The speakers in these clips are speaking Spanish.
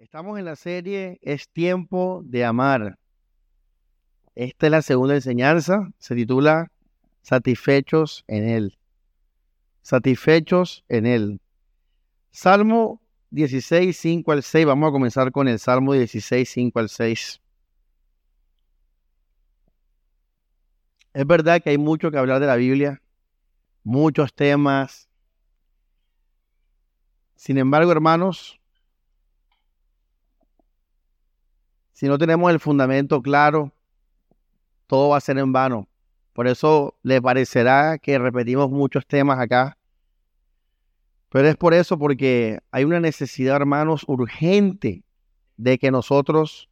Estamos en la serie Es tiempo de amar. Esta es la segunda enseñanza. Se titula Satisfechos en Él. Satisfechos en Él. Salmo 16, 5 al 6. Vamos a comenzar con el Salmo 16, 5 al 6. Es verdad que hay mucho que hablar de la Biblia, muchos temas. Sin embargo, hermanos, Si no tenemos el fundamento claro, todo va a ser en vano. Por eso le parecerá que repetimos muchos temas acá. Pero es por eso, porque hay una necesidad, hermanos, urgente de que nosotros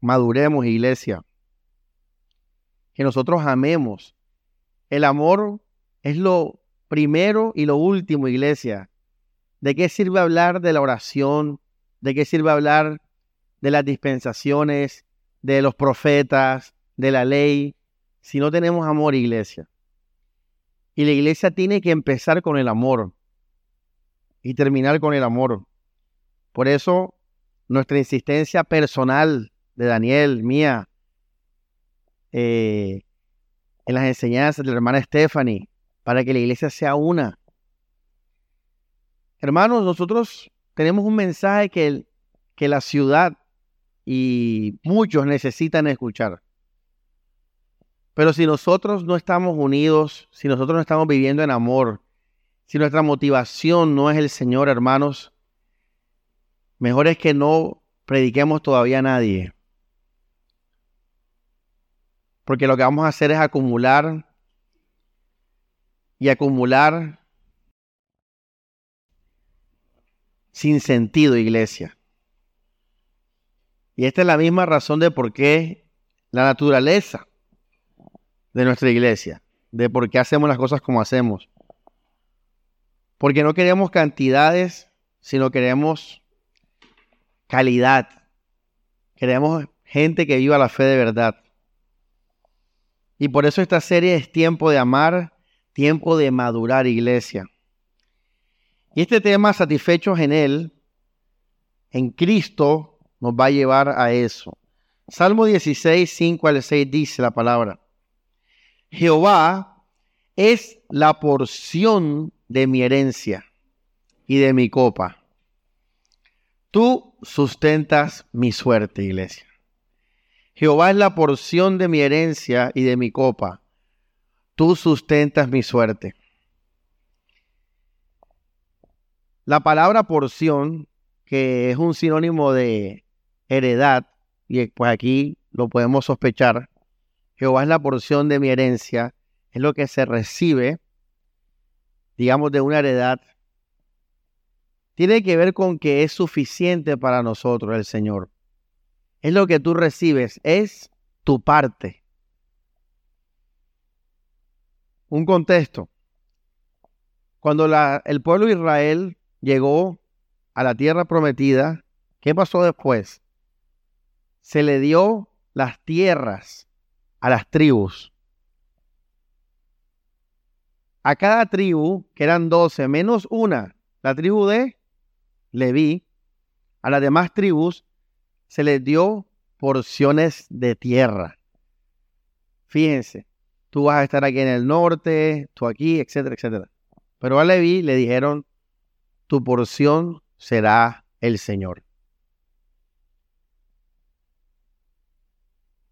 maduremos, iglesia. Que nosotros amemos. El amor es lo primero y lo último, iglesia. ¿De qué sirve hablar de la oración? ¿De qué sirve hablar de las dispensaciones, de los profetas, de la ley, si no tenemos amor, iglesia? Y la iglesia tiene que empezar con el amor y terminar con el amor. Por eso, nuestra insistencia personal de Daniel, mía, eh, en las enseñanzas de la hermana Stephanie, para que la iglesia sea una. Hermanos, nosotros tenemos un mensaje que, que la ciudad y muchos necesitan escuchar. Pero si nosotros no estamos unidos, si nosotros no estamos viviendo en amor, si nuestra motivación no es el Señor, hermanos, mejor es que no prediquemos todavía a nadie. Porque lo que vamos a hacer es acumular y acumular sin sentido, iglesia. Y esta es la misma razón de por qué la naturaleza de nuestra iglesia, de por qué hacemos las cosas como hacemos. Porque no queremos cantidades, sino queremos calidad. Queremos gente que viva la fe de verdad. Y por eso esta serie es tiempo de amar, tiempo de madurar iglesia. Y este tema, satisfechos en Él, en Cristo, nos va a llevar a eso. Salmo 16, 5 al 6 dice la palabra, Jehová es la porción de mi herencia y de mi copa. Tú sustentas mi suerte, iglesia. Jehová es la porción de mi herencia y de mi copa. Tú sustentas mi suerte. La palabra porción, que es un sinónimo de heredad, y pues aquí lo podemos sospechar, Jehová es la porción de mi herencia, es lo que se recibe, digamos, de una heredad, tiene que ver con que es suficiente para nosotros el Señor. Es lo que tú recibes, es tu parte. Un contexto. Cuando el pueblo de Israel llegó a la tierra prometida, ¿qué pasó después? Se le dio las tierras a las tribus. A cada tribu, que eran doce, menos una, la tribu de Leví, a las demás tribus se les dio porciones de tierra. Fíjense, tú vas a estar aquí en el norte, tú aquí, etcétera, etcétera. Pero a Leví le dijeron, tu porción será el Señor.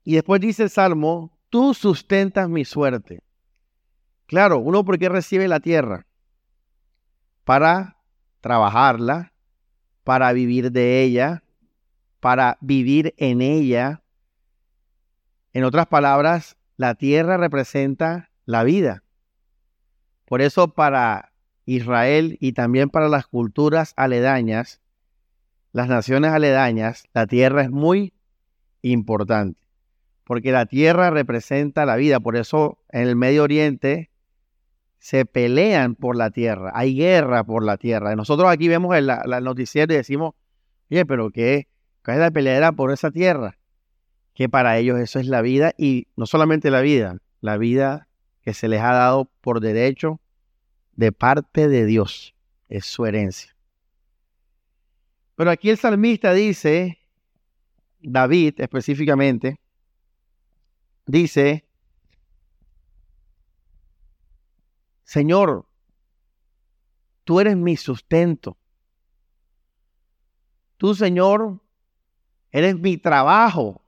Y después dice el Salmo, tú sustentas mi suerte. Claro, uno porque recibe la tierra para trabajarla, para vivir de ella, para vivir en ella. En otras palabras, la tierra representa la vida. Por eso para Israel y también para las culturas aledañas, las naciones aledañas, la tierra es muy importante, porque la tierra representa la vida, por eso en el Medio Oriente se pelean por la tierra, hay guerra por la tierra. Nosotros aquí vemos el, noticiero y decimos, oye, pero ¿qué, ¿qué es la peleadera por esa tierra? Que para ellos eso es la vida y no solamente la vida, la vida que se les ha dado por derecho de parte de Dios. Es su herencia. Pero aquí el salmista dice, David específicamente, dice, Señor, tú eres mi sustento. Tú, Señor, eres mi trabajo.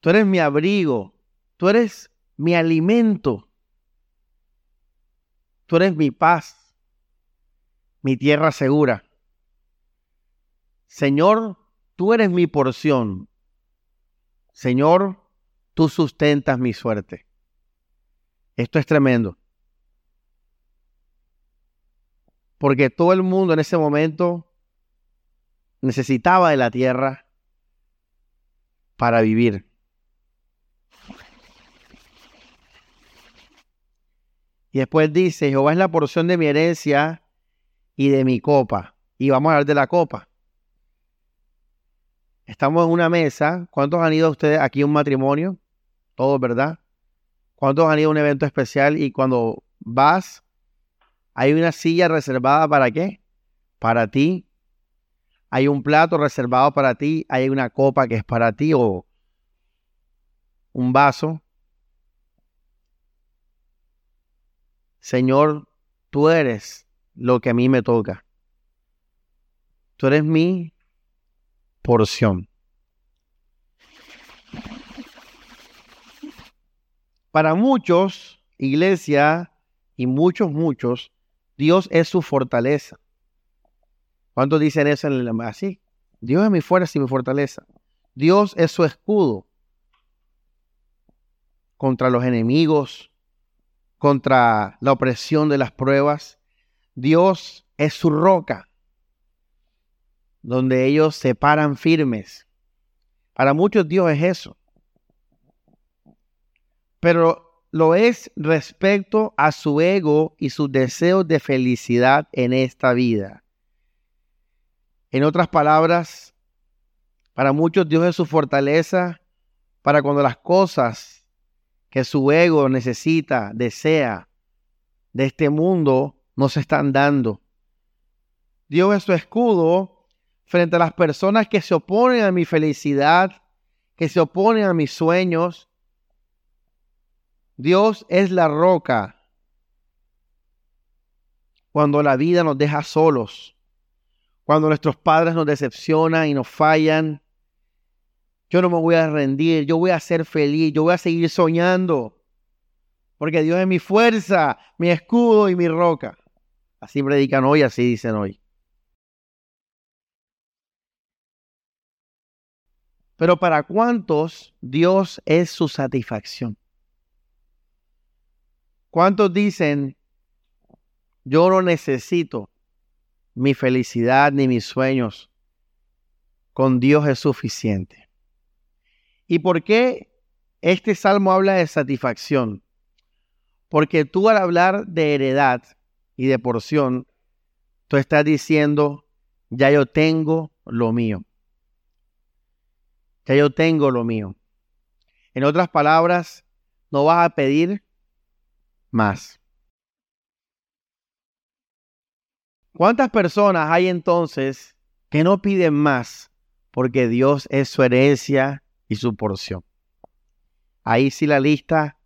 Tú eres mi abrigo. Tú eres mi alimento. Tú eres mi paz, mi tierra segura. Señor, tú eres mi porción. Señor, tú sustentas mi suerte. Esto es tremendo. Porque todo el mundo en ese momento necesitaba de la tierra para vivir. Y después dice, Jehová es la porción de mi herencia y de mi copa. Y vamos a hablar de la copa. Estamos en una mesa. ¿Cuántos han ido ustedes aquí a un matrimonio? Todos, ¿verdad? ¿Cuántos han ido a un evento especial y cuando vas, hay una silla reservada para qué? Para ti. Hay un plato reservado para ti. Hay una copa que es para ti o un vaso. Señor, tú eres lo que a mí me toca. Tú eres mi porción. Para muchos, iglesia, y muchos, muchos, Dios es su fortaleza. ¿Cuántos dicen eso en el así? Dios es mi fuerza y mi fortaleza. Dios es su escudo contra los enemigos, contra la opresión de las pruebas. Dios es su roca, donde ellos se paran firmes. Para muchos Dios es eso. Pero lo es respecto a su ego y sus deseos de felicidad en esta vida. En otras palabras, para muchos Dios es su fortaleza para cuando las cosas que su ego necesita, desea de este mundo, no se están dando. Dios es su escudo frente a las personas que se oponen a mi felicidad, que se oponen a mis sueños. Dios es la roca cuando la vida nos deja solos, cuando nuestros padres nos decepcionan y nos fallan, yo no me voy a rendir, yo voy a ser feliz, yo voy a seguir soñando. Porque Dios es mi fuerza, mi escudo y mi roca. Así predican hoy, así dicen hoy. Pero para cuántos Dios es su satisfacción. ¿Cuántos dicen, yo no necesito mi felicidad ni mis sueños? Con Dios es suficiente. ¿Y por qué este salmo habla de satisfacción? Porque tú al hablar de heredad y de porción, tú estás diciendo, ya yo tengo lo mío. Ya yo tengo lo mío. En otras palabras, no vas a pedir más. ¿Cuántas personas hay entonces que no piden más porque Dios es su herencia y su porción. Ahí sí la lista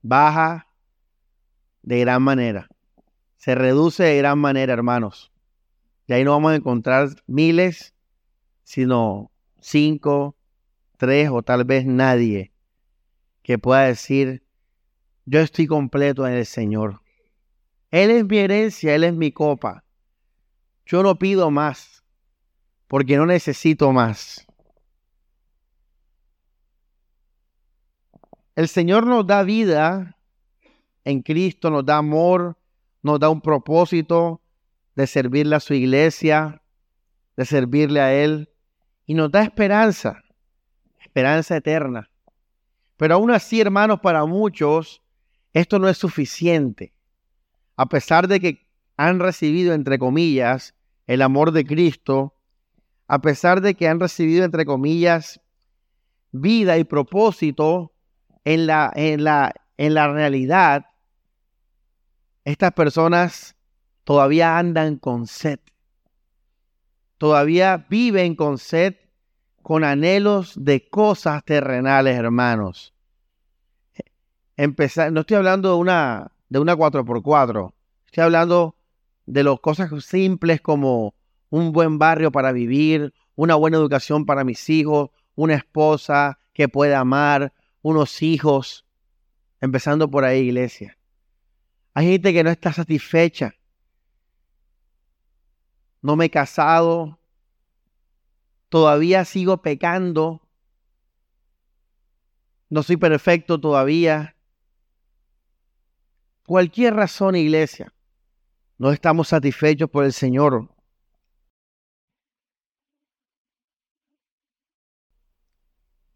baja de gran manera. Se reduce de gran manera, hermanos. Y ahí no vamos a encontrar miles, sino cinco, tres o tal vez nadie que pueda decir, yo estoy completo en el Señor. Él es mi herencia, Él es mi copa. Yo no pido más, porque no necesito más. El Señor nos da vida en Cristo, nos da amor, nos da un propósito de servirle a su iglesia, de servirle a Él, y nos da esperanza, esperanza eterna. Pero aún así, hermanos, para muchos esto no es suficiente. A pesar de que han recibido, entre comillas, el amor de Cristo, a pesar de que han recibido, entre comillas, vida y propósito, en la, en la, en la realidad, estas personas todavía andan con sed. Todavía viven con sed, con anhelos de cosas terrenales, hermanos. Empezar, no estoy hablando de una, de una 4x4, estoy hablando de las cosas simples como un buen barrio para vivir, una buena educación para mis hijos, una esposa que pueda amar, unos hijos, empezando por ahí, iglesia. Hay gente que no está satisfecha. No me he casado, todavía sigo pecando, no soy perfecto todavía. Cualquier razón, iglesia, no estamos satisfechos por el Señor.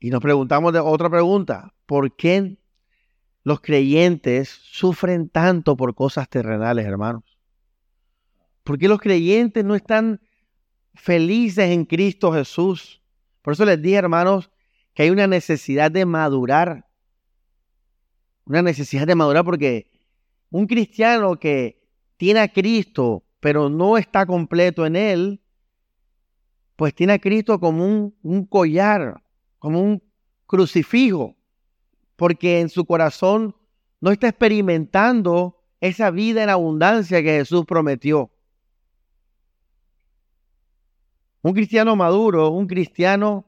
Y nos preguntamos de otra pregunta, ¿por qué los creyentes sufren tanto por cosas terrenales, hermanos? ¿Por qué los creyentes no están felices en Cristo Jesús? Por eso les dije, hermanos, que hay una necesidad de madurar. Una necesidad de madurar porque un cristiano que tiene a Cristo, pero no está completo en él, pues tiene a Cristo como un, un collar, como un crucifijo, porque en su corazón no está experimentando esa vida en abundancia que Jesús prometió. Un cristiano maduro, un cristiano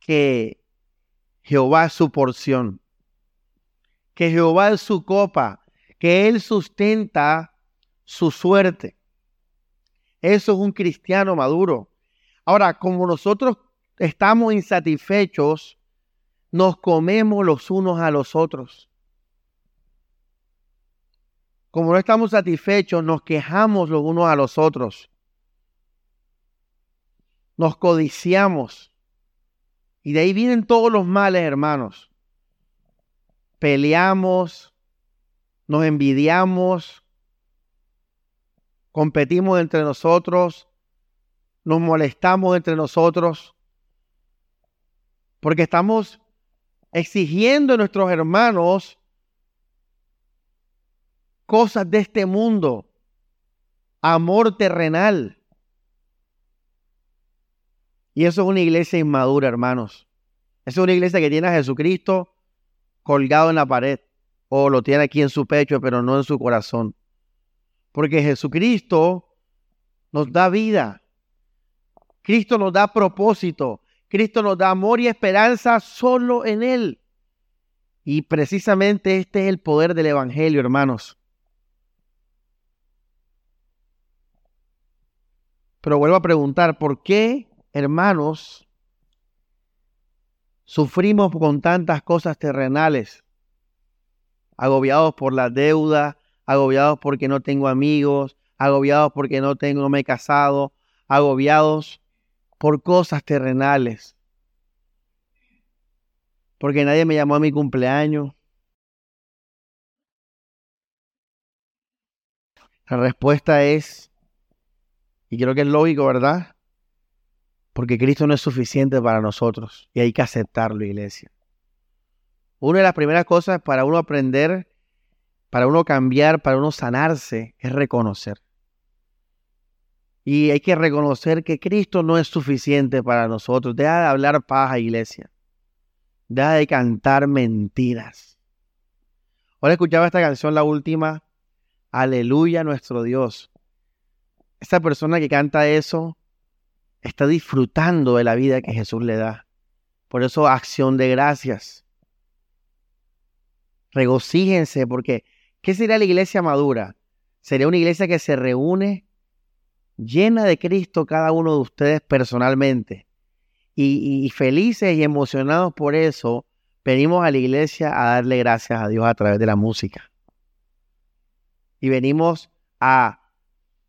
que Jehová es su porción, que Jehová es su copa, que Él sustenta su suerte. Eso es un cristiano maduro. Ahora, como nosotros estamos insatisfechos, nos comemos los unos a los otros. Como no estamos satisfechos, nos quejamos los unos a los otros. Nos codiciamos. Y de ahí vienen todos los males, hermanos. Peleamos, nos envidiamos, competimos entre nosotros, nos molestamos entre nosotros porque estamos exigiendo a nuestros hermanos cosas de este mundo, amor terrenal. Y eso es una iglesia inmadura, hermanos. Eso es una iglesia que tiene a Jesucristo colgado en la pared o lo tiene aquí en su pecho, pero no en su corazón. Porque Jesucristo nos da vida. Cristo nos da propósito. Cristo nos da amor y esperanza solo en Él. Y precisamente este es el poder del Evangelio, hermanos. Pero vuelvo a preguntar, ¿por qué, hermanos, sufrimos con tantas cosas terrenales? Agobiados por la deuda, agobiados porque no tengo amigos, agobiados porque no tengo, me he casado, agobiados por cosas terrenales. Porque nadie me llamó a mi cumpleaños. La respuesta es, y creo que es lógico, ¿verdad? Porque Cristo no es suficiente para nosotros y hay que aceptarlo, iglesia. Una de las primeras cosas para uno aprender, para uno cambiar, para uno sanarse, es reconocer. Y hay que reconocer que Cristo no es suficiente para nosotros. Deja de hablar paja, iglesia. Deja de cantar mentiras. Ahora escuchaba esta canción, la última. Aleluya nuestro Dios. Esta persona que canta eso está disfrutando de la vida que Jesús le da. Por eso acción de gracias. Regocíjense porque ¿qué sería la iglesia madura? Sería una iglesia que se reúne llena de Cristo cada uno de ustedes personalmente. Y, felices y emocionados por eso, venimos a la iglesia a darle gracias a Dios a través de la música. Y venimos a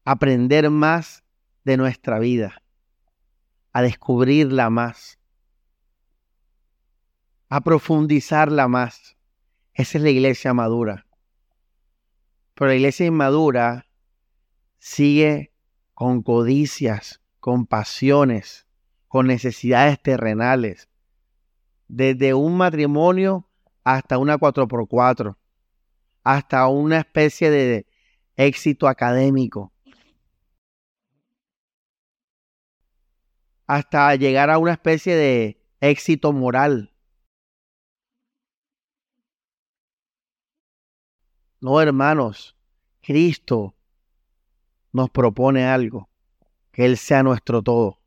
aprender más de nuestra vida, a descubrirla más, a profundizarla más. Esa es la iglesia madura. Pero la iglesia inmadura sigue con codicias, con pasiones, con necesidades terrenales, desde un matrimonio hasta una 4x4, hasta una especie de éxito académico, hasta llegar a una especie de éxito moral. No, hermanos, Cristo nos propone algo, que Él sea nuestro todo.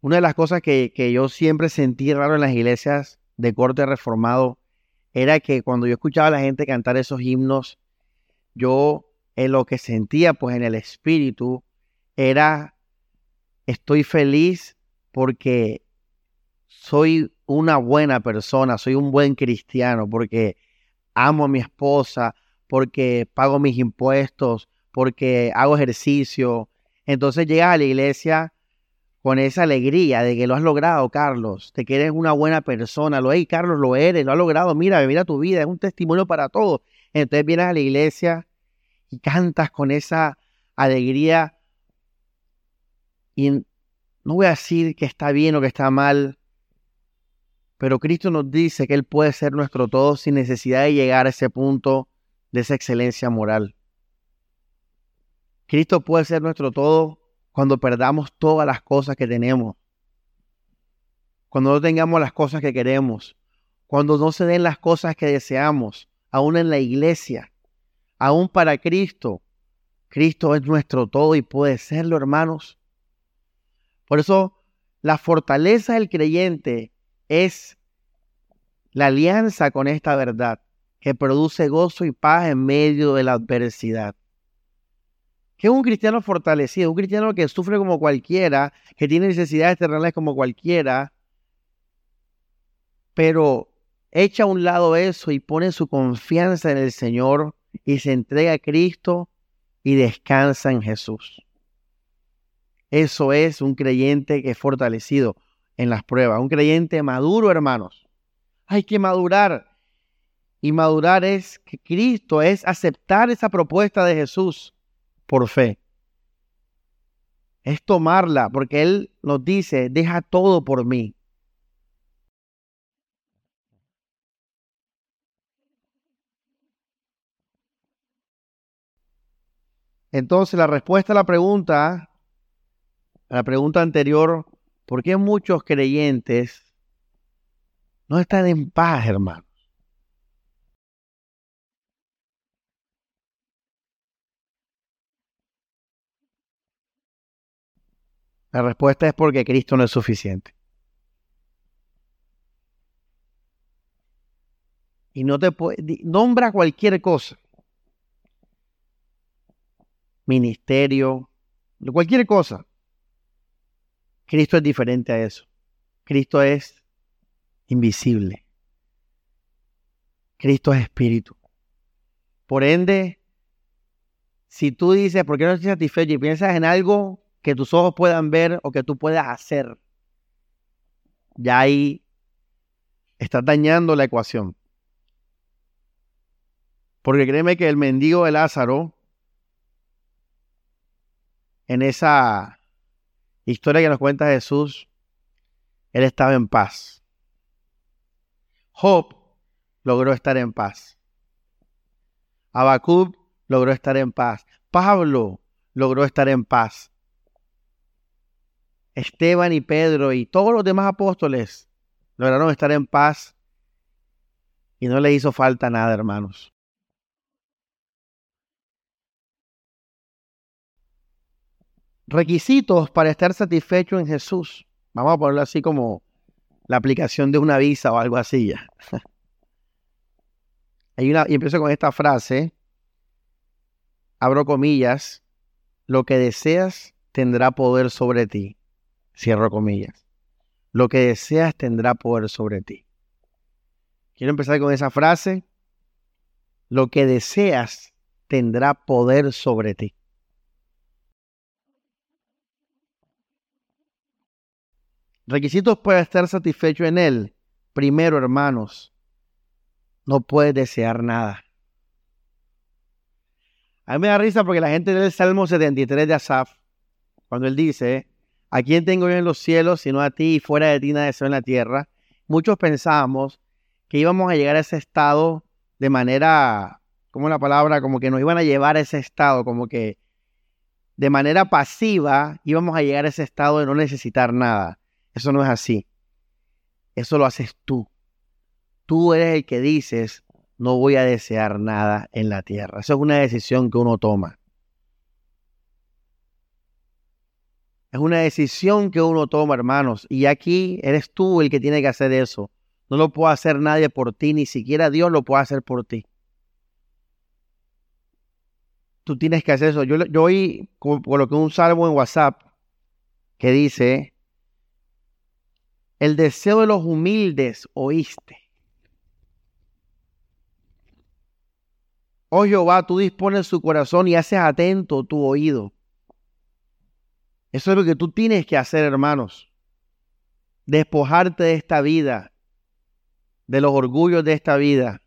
Una de las cosas que, que yo siempre sentí raro en las iglesias de corte reformado era que cuando yo escuchaba a la gente cantar esos himnos, yo en lo que sentía pues en el espíritu era estoy feliz porque soy una buena persona, soy un buen cristiano, porque amo a mi esposa, porque pago mis impuestos, porque hago ejercicio. Entonces llegas a la iglesia con esa alegría de que lo has logrado, Carlos, de que eres una buena persona, lo hey, Carlos, lo eres, lo has logrado, mira, mira tu vida, es un testimonio para todos. Entonces vienes a la iglesia y cantas con esa alegría y no voy a decir que está bien o que está mal, pero Cristo nos dice que Él puede ser nuestro todo sin necesidad de llegar a ese punto de esa excelencia moral. Cristo puede ser nuestro todo cuando perdamos todas las cosas que tenemos, cuando no tengamos las cosas que queremos, cuando no se den las cosas que deseamos, aún en la iglesia, aún para Cristo. Cristo es nuestro todo y puede serlo, hermanos. Por eso, la fortaleza del creyente es la alianza con esta verdad que produce gozo y paz en medio de la adversidad que es un cristiano fortalecido, un cristiano que sufre como cualquiera, que tiene necesidades terrenales como cualquiera, pero echa a un lado eso y pone su confianza en el Señor y se entrega a Cristo y descansa en Jesús. Eso es un creyente que es fortalecido en las pruebas, un creyente maduro, hermanos. Hay que madurar. Y madurar es que Cristo es aceptar esa propuesta de Jesús por fe. Es tomarla, porque Él nos dice, deja todo por mí. Entonces, la respuesta a la pregunta, a la pregunta anterior, ¿por qué muchos creyentes no están en paz, hermano? La respuesta es porque Cristo no es suficiente. Y no te puede, nombra cualquier cosa. Ministerio, cualquier cosa. Cristo es diferente a eso. Cristo es invisible. Cristo es espíritu. Por ende, si tú dices, ¿por qué no estoy satisfecho? Y piensas en algo que tus ojos puedan ver o que tú puedas hacer, ya ahí estás dañando la ecuación. Porque créeme que el mendigo de Lázaro, en esa historia que nos cuenta Jesús, él estaba en paz. Job logró estar en paz. Abacub logró estar en paz. Pablo logró estar en paz. Esteban y Pedro y todos los demás apóstoles lograron estar en paz y no le hizo falta nada, hermanos. Requisitos para estar satisfecho en Jesús. Vamos a ponerlo así como la aplicación de una visa o algo así ya. Hay una, y empiezo con esta frase. Abro comillas. Lo que deseas tendrá poder sobre ti. Cierro comillas. Lo que deseas tendrá poder sobre ti. Quiero empezar con esa frase. Lo que deseas tendrá poder sobre ti. Requisitos para estar satisfecho en Él. Primero, hermanos, no puedes desear nada. A mí me da risa porque la gente del Salmo 73 de Asaf, cuando él dice, ¿A quién tengo yo en los cielos sino a ti y fuera de ti nada deseo en la tierra? Muchos pensábamos que íbamos a llegar a ese estado de manera, como la palabra, como que nos iban a llevar a ese estado, como que de manera pasiva íbamos a llegar a ese estado de no necesitar nada. Eso no es así. Eso lo haces tú. Tú eres el que dices, no voy a desear nada en la tierra. Eso es una decisión que uno toma. Es una decisión que uno toma, hermanos. Y aquí eres tú el que tiene que hacer eso. No lo puede hacer nadie por ti, ni siquiera Dios lo puede hacer por ti. Tú tienes que hacer eso. Yo, yo oí, coloqué un salmo en WhatsApp que dice, el deseo de los humildes oíste. Oh Jehová, tú dispones su corazón y haces atento tu oído. Eso es lo que tú tienes que hacer, hermanos. Despojarte de esta vida, de los orgullos de esta vida.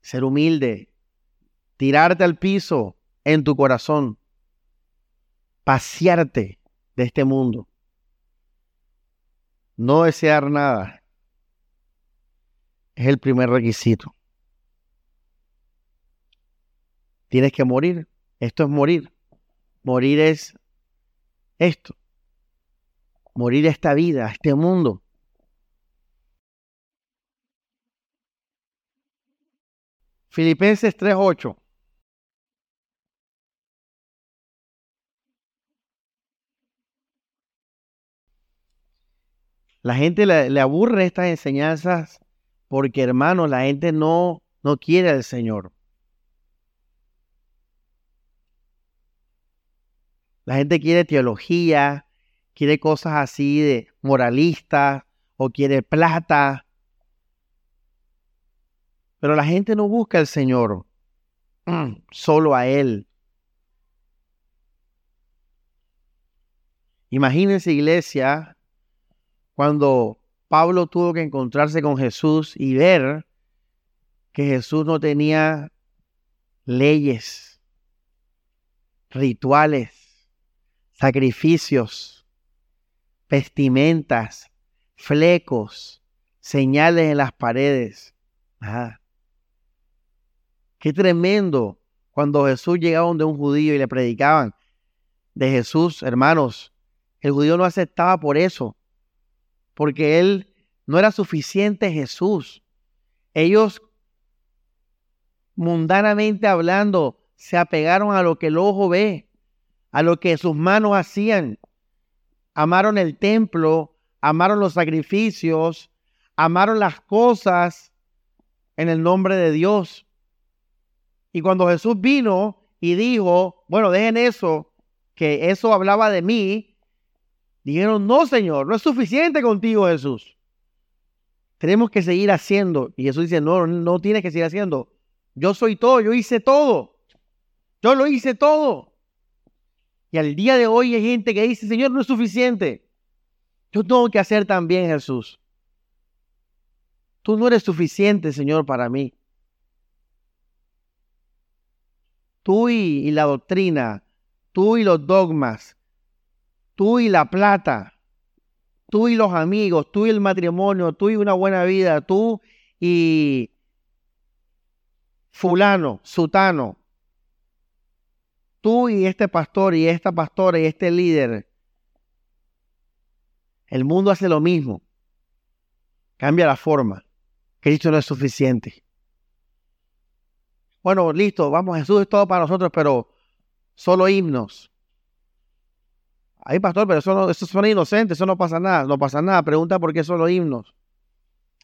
Ser humilde, tirarte al piso en tu corazón, pasearte de este mundo, no desear nada, es el primer requisito. Tienes que morir, esto es morir. Morir es esto, morir esta vida, este mundo. Filipenses 3:8. La gente le, aburre estas enseñanzas porque, hermanos, la gente no, no quiere al Señor. La gente quiere teología, quiere cosas así de moralistas o quiere plata. Pero la gente no busca al Señor, solo a Él. Imagínense, iglesia, cuando Pablo tuvo que encontrarse con Jesús y ver que Jesús no tenía leyes, rituales, sacrificios, vestimentas, flecos, señales en las paredes. Qué tremendo cuando Jesús llegaba donde un judío y le predicaban de Jesús, hermanos. El judío no aceptaba por eso porque él no era suficiente Jesús. Ellos, mundanamente hablando, se apegaron a lo que el ojo ve, a lo que sus manos hacían. Amaron el templo, amaron los sacrificios, amaron las cosas en el nombre de Dios. Y cuando Jesús vino y dijo, bueno, dejen eso, que eso hablaba de mí, Dijeron, no, Señor, no es suficiente contigo, Jesús. Tenemos que seguir haciendo. Y Jesús dice, no, no tienes que seguir haciendo. Yo soy todo, yo hice todo. Yo lo hice todo. Y al día de hoy hay gente que dice, Señor, no es suficiente. Yo tengo que hacer también, Jesús. Tú no eres suficiente, Señor, para mí. Tú y, la doctrina, tú y los dogmas, tú y la plata, tú y los amigos, tú y el matrimonio, tú y una buena vida, tú y fulano, sutano, tú y este pastor y esta pastora y este líder. El mundo hace lo mismo. Cambia la forma. Cristo no es suficiente. Bueno, listo, vamos, Jesús es todo para nosotros, pero solo himnos. Ay, pastor, pero eso, no, son inocentes, eso no pasa nada, no pasa nada. Pregunta por qué son los himnos.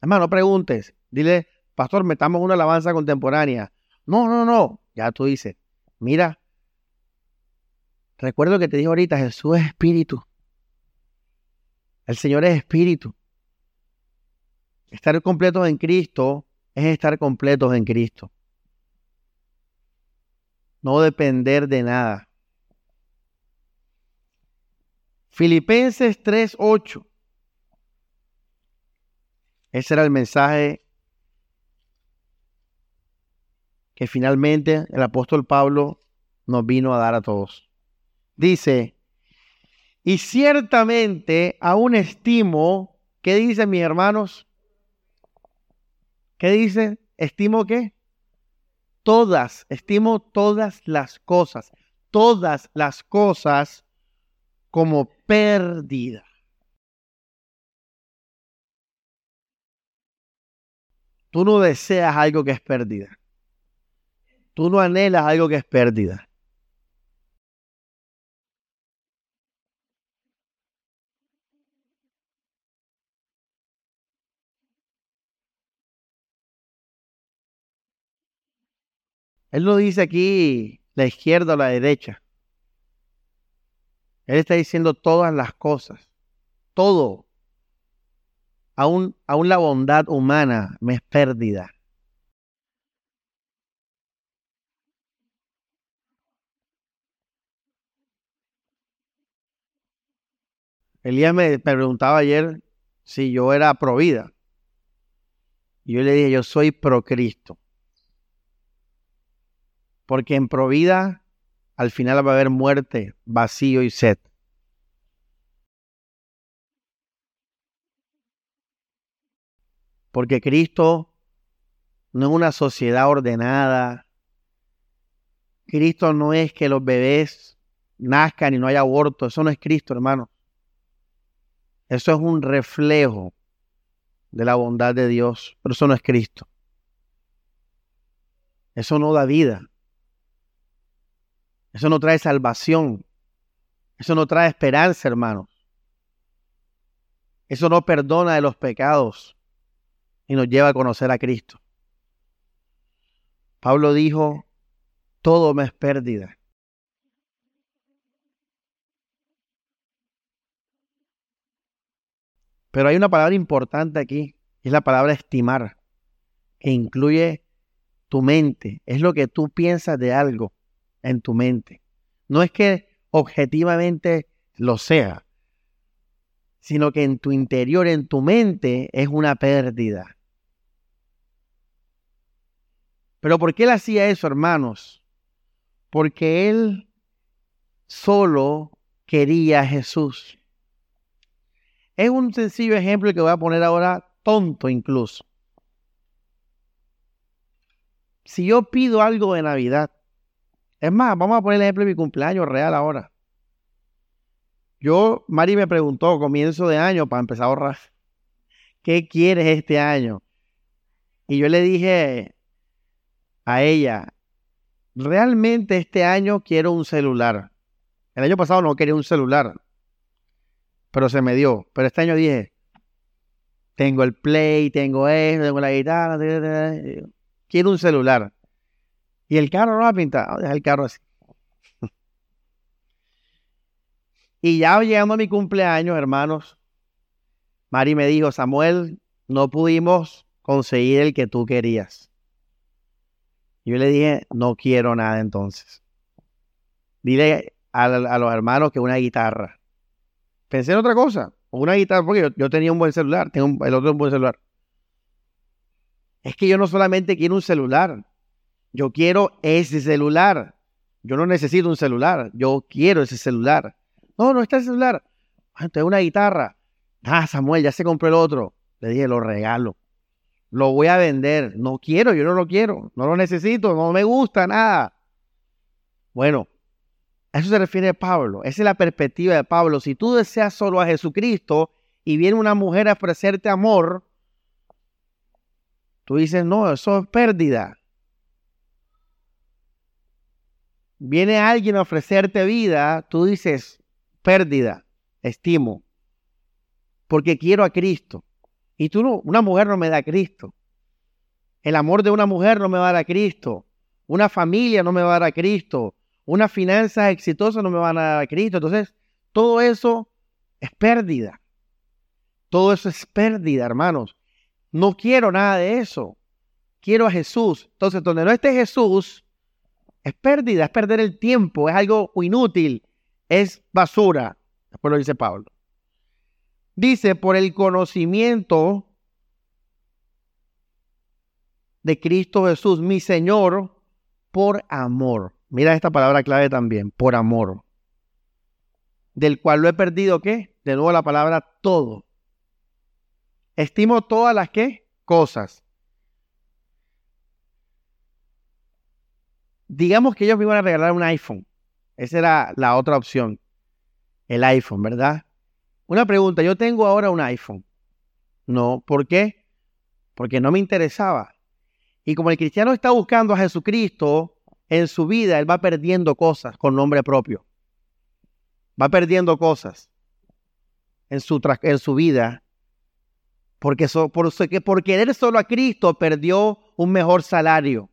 Además, no preguntes. Dile, pastor, metamos una alabanza contemporánea. No, no, no. Ya tú dices, mira, recuerdo que te dije ahorita, Jesús es espíritu. El Señor es espíritu. Estar completos en Cristo es estar completos en Cristo. No depender de nada. Filipenses 3:8. Ese era el mensaje que finalmente el apóstol Pablo nos vino a dar a todos. Dice, y ciertamente aún estimo, ¿qué dicen mis hermanos? ¿Qué dice? ¿Estimo qué? Todas, estimo todas las cosas, todas las cosas como pérdida. Tú no deseas algo que es pérdida. Tú no anhelas algo que es pérdida. Él no dice aquí la izquierda o la derecha. Él está diciendo todas las cosas. Todo. Aún, la bondad humana me es pérdida. Elías me preguntaba ayer si yo era pro vida. Y yo le dije, yo soy pro Cristo. Porque en provida al final va a haber muerte, vacío y sed. Porque Cristo no es una sociedad ordenada. Cristo no es que los bebés nazcan y no haya aborto. Eso no es Cristo, hermano. Eso es un reflejo de la bondad de Dios, pero eso no es Cristo. Eso no da vida. Eso no trae salvación. Eso no trae esperanza, hermanos. Eso no perdona de los pecados y nos lleva a conocer a Cristo. Pablo dijo, todo me es pérdida. Pero hay una palabra importante aquí, es la palabra estimar, que incluye tu mente, es lo que tú piensas de algo en tu mente. No es que objetivamente lo sea, sino que en tu interior, en tu mente, es una pérdida. Pero ¿por qué él hacía eso, hermanos? Porque él solo quería a Jesús. Es un sencillo ejemplo que voy a poner ahora, tonto incluso. Si yo pido algo de Navidad es más, vamos a poner el ejemplo de mi cumpleaños real ahora. Yo, Mari me preguntó, comienzo de año, para empezar a ahorrar, ¿qué quieres este año? Y yo le dije a ella, realmente este año quiero un celular. El año pasado no quería un celular, pero se me dio. Pero este año dije, tengo el play, tengo esto, tengo la guitarra, quiero un celular. Y el carro no va a pintar, el carro así. y ya llegando a mi cumpleaños, hermanos, Mari me dijo, Samuel, no pudimos conseguir el que tú querías. Yo le dije, no quiero nada entonces. Dile a, los hermanos que una guitarra. Pensé en otra cosa, una guitarra, porque yo, tenía un buen celular, tengo el otro un buen celular. Es que yo no solamente quiero un celular, yo quiero ese celular. Yo no necesito un celular. Yo quiero ese celular. No, no está el celular. Ah, tengo una guitarra. Ah, Samuel, ya se compró el otro. Le dije, lo regalo. Lo voy a vender. No quiero, yo no lo quiero. No lo necesito, no me gusta nada. Bueno, a eso se refiere Pablo. Esa es la perspectiva de Pablo. Si tú deseas solo a Jesucristo y viene una mujer a ofrecerte amor, tú dices, no, eso es pérdida. Viene alguien a ofrecerte vida, tú dices, pérdida, estimo, porque quiero a Cristo. Y tú no, una mujer no me da a Cristo. El amor de una mujer no me va a dar a Cristo. Una familia no me va a dar a Cristo. Una finanzas exitosa no me va a dar a Cristo. Entonces, todo eso es pérdida. Todo eso es pérdida, hermanos. No quiero nada de eso. Quiero a Jesús. Entonces, donde no esté Jesús, es pérdida, es perder el tiempo, es algo inútil, es basura. Después lo dice Pablo. Dice, por el conocimiento de Cristo Jesús, mi Señor, por amor. Mira esta palabra clave también, por amor. Del cual lo he perdido, ¿qué? De nuevo la palabra todo. Estimo todas las ¿qué? Cosas digamos que ellos me iban a regalar un iPhone Esa era la otra opción, el iPhone, ¿verdad? Una pregunta, yo tengo ahora un iPhone. No, ¿por qué? Porque no me interesaba. Y como el cristiano está buscando a Jesucristo en su vida, él va perdiendo cosas con nombre propio. Va perdiendo cosas en su, vida. Porque por, por querer solo a Cristo perdió un mejor salario.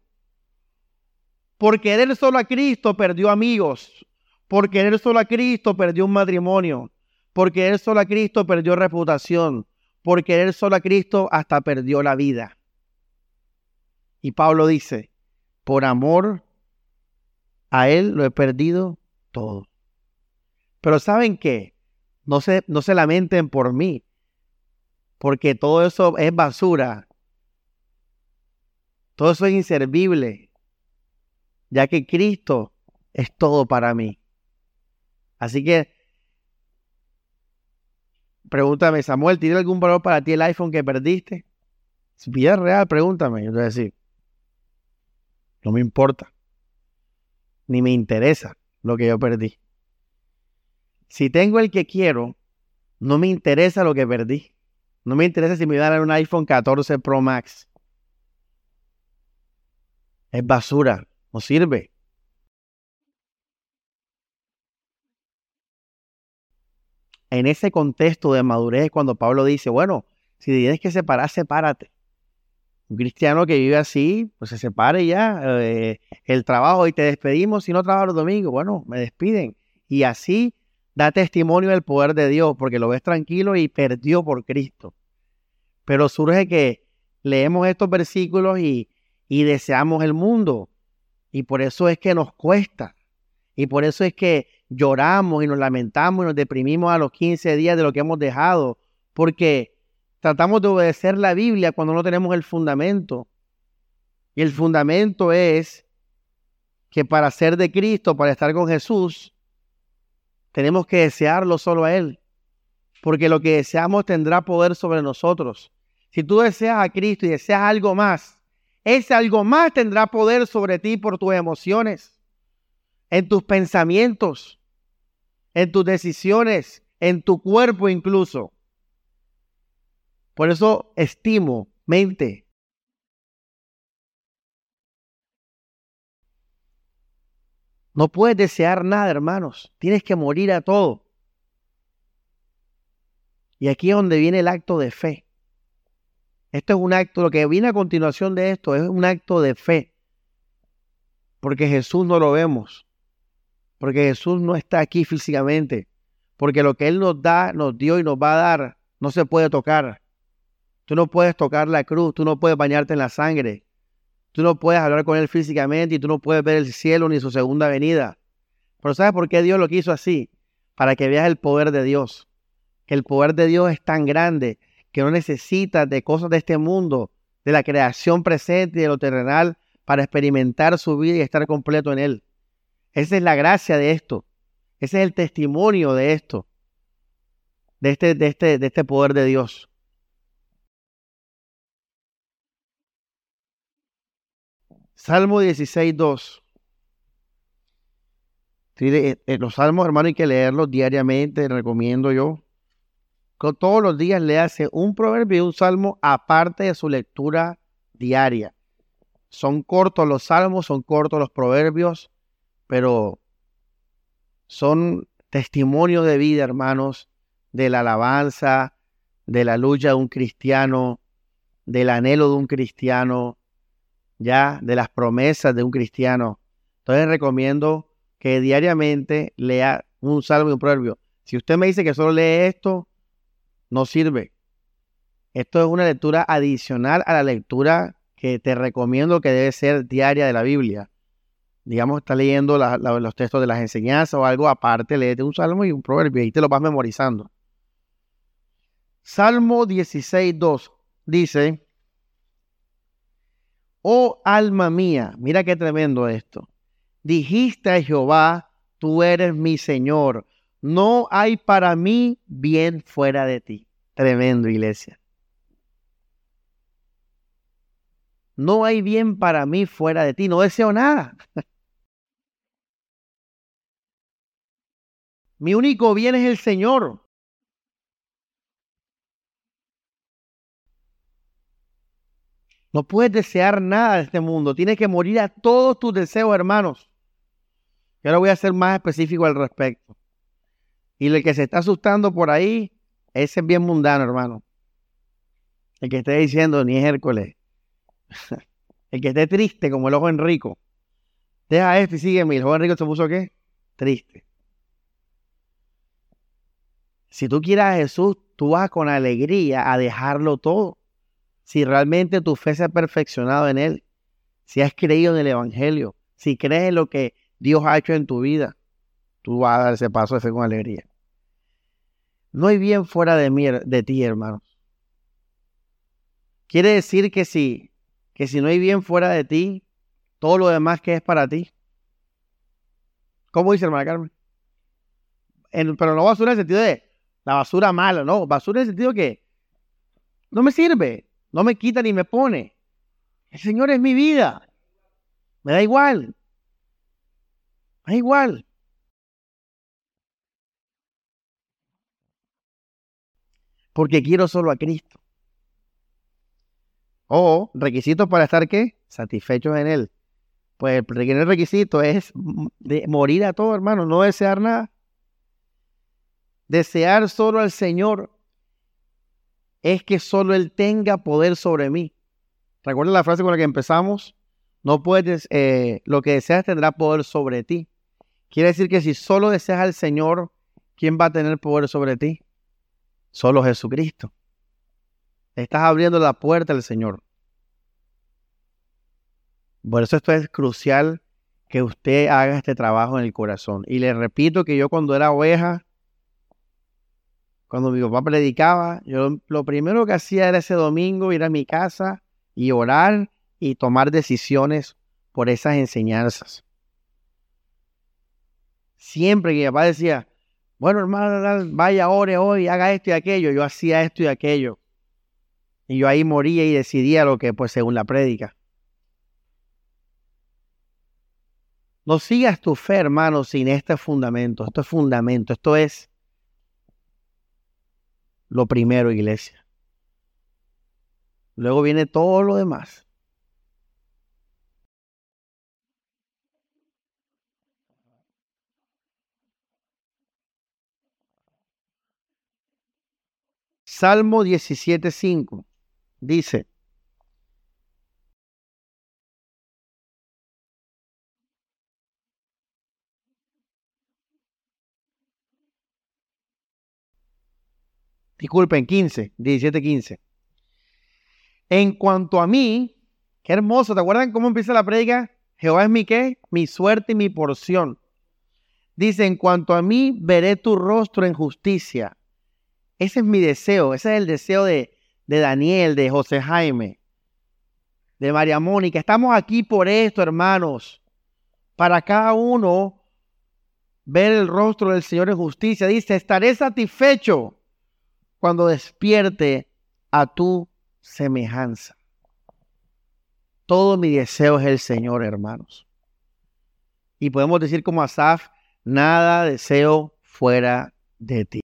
Por querer solo a Cristo perdió amigos. Por querer solo a Cristo perdió un matrimonio. Por querer solo a Cristo perdió reputación. Por querer solo a Cristo hasta perdió la vida. Y Pablo dice, por amor a Él lo he perdido todo. Pero ¿saben qué? No se, no se lamenten por mí, porque todo eso es basura. Todo eso es inservible ya que Cristo es todo para mí. Así que, pregúntame, Samuel, ¿tiene algún valor para ti el iPhone que perdiste? Si vida real, pregúntame. Yo te voy a decir, no me importa, ni me interesa lo que yo perdí. Si tengo el que quiero, no me interesa lo que perdí. No me interesa si me dan un iPhone 14 Pro Max. Es basura sirve. En ese contexto de madurez, cuando Pablo dice, bueno, si tienes que separar, sepárate. Un cristiano que vive así, pues se separe ya. Eh, el trabajo y te despedimos. Si no trabajo el domingo, bueno, me despiden. Y así da testimonio del poder de Dios, porque lo ves tranquilo y perdió por Cristo. Pero surge que leemos estos versículos y, y deseamos el mundo. Y por eso es que nos cuesta. Y por eso es que lloramos y nos lamentamos y nos deprimimos a los 15 días de lo que hemos dejado. Porque tratamos de obedecer la Biblia cuando no tenemos el fundamento. Y el fundamento es que para ser de Cristo, para estar con Jesús, tenemos que desearlo solo a Él. Porque lo que deseamos tendrá poder sobre nosotros. Si tú deseas a Cristo y deseas algo más, ese algo más tendrá poder sobre ti por tus emociones, en tus pensamientos, en tus decisiones, en tu cuerpo incluso. Por eso estimo, mente. No puedes desear nada, hermanos. Tienes que morir a todo. Y aquí es donde viene el acto de fe. Esto es un acto, lo que viene a continuación de esto es un acto de fe. Porque Jesús no lo vemos. Porque Jesús no está aquí físicamente. Porque lo que Él nos da, nos dio y nos va a dar, no se puede tocar. Tú no puedes tocar la cruz, tú no puedes bañarte en la sangre. Tú no puedes hablar con Él físicamente y tú no puedes ver el cielo ni su segunda venida. Pero ¿sabes por qué Dios lo quiso así? Para que veas el poder de Dios. Que el poder de Dios es tan grande que no necesita de cosas de este mundo, de la creación presente y de lo terrenal, para experimentar su vida y estar completo en Él. Esa es la gracia de esto. Ese es el testimonio de esto, de este, de este, de este poder de Dios. Salmo 16, 2. Eh, eh, los salmos, hermano, hay que leerlos diariamente, recomiendo yo todos los días le hace un proverbio y un salmo aparte de su lectura diaria. Son cortos los salmos, son cortos los proverbios, pero son testimonio de vida, hermanos, de la alabanza, de la lucha de un cristiano, del anhelo de un cristiano, ya de las promesas de un cristiano. Entonces recomiendo que diariamente lea un salmo y un proverbio. Si usted me dice que solo lee esto, no sirve. Esto es una lectura adicional a la lectura que te recomiendo que debe ser diaria de la Biblia. Digamos, está leyendo los textos de las enseñanzas o algo aparte, léete un salmo y un proverbio y te lo vas memorizando. Salmo 16.2 dice, Oh alma mía, mira qué tremendo esto. Dijiste a Jehová, tú eres mi Señor no hay para mí bien fuera de ti. Tremendo, iglesia. No hay bien para mí fuera de ti. No deseo nada. Mi único bien es el Señor. No puedes desear nada de este mundo. Tienes que morir a todos tus deseos, hermanos. Y ahora voy a ser más específico al respecto. Y el que se está asustando por ahí, ese es bien mundano, hermano. El que esté diciendo, ni es Hércules. el que esté triste como el ojo Enrico. Deja esto y sígueme. ¿El ojo Enrico se puso qué? Triste. Si tú quieres a Jesús, tú vas con alegría a dejarlo todo. Si realmente tu fe se ha perfeccionado en Él, si has creído en el Evangelio, si crees en lo que Dios ha hecho en tu vida, tú vas a dar ese paso de fe con alegría. No hay bien fuera de, mí, de ti, hermanos. Quiere decir que si, que si no hay bien fuera de ti, todo lo demás que es para ti. ¿Cómo dice hermana Carmen? pero no basura en el sentido de la basura mala, no, basura en el sentido que no me sirve, no me quita ni me pone. El Señor es mi vida. Me da igual. Me da igual. Porque quiero solo a Cristo. O requisitos para estar qué? Satisfechos en Él. Pues el primer requisito es morir a todo, hermano, no desear nada. Desear solo al Señor es que solo Él tenga poder sobre mí. Recuerda la frase con la que empezamos. No puedes, eh, lo que deseas tendrá poder sobre ti. Quiere decir que si solo deseas al Señor, ¿quién va a tener poder sobre ti? Solo Jesucristo. Estás abriendo la puerta al Señor. Por eso esto es crucial que usted haga este trabajo en el corazón. Y le repito que yo cuando era oveja, cuando mi papá predicaba, yo lo primero que hacía era ese domingo ir a mi casa y orar y tomar decisiones por esas enseñanzas. Siempre que mi papá decía, bueno hermano, vaya, ore hoy, haga esto y aquello, yo hacía esto y aquello. Y yo ahí moría y decidía lo que, pues según la prédica. No sigas tu fe, hermano, sin este fundamento. Esto es fundamento, esto es lo primero, iglesia. Luego viene todo lo demás. Salmo 17.5 dice, disculpen, 15, 17, 15. En cuanto a mí, qué hermoso, ¿te acuerdan cómo empieza la predica? Jehová es mi qué, mi suerte y mi porción. Dice, en cuanto a mí, veré tu rostro en justicia. Ese es mi deseo, ese es el deseo de, Daniel, de José Jaime, de María Mónica. Estamos aquí por esto, hermanos, para cada uno ver el rostro del Señor en justicia. Dice, estaré satisfecho cuando despierte a tu semejanza. Todo mi deseo es el Señor, hermanos. Y podemos decir como Asaf, nada deseo fuera de ti.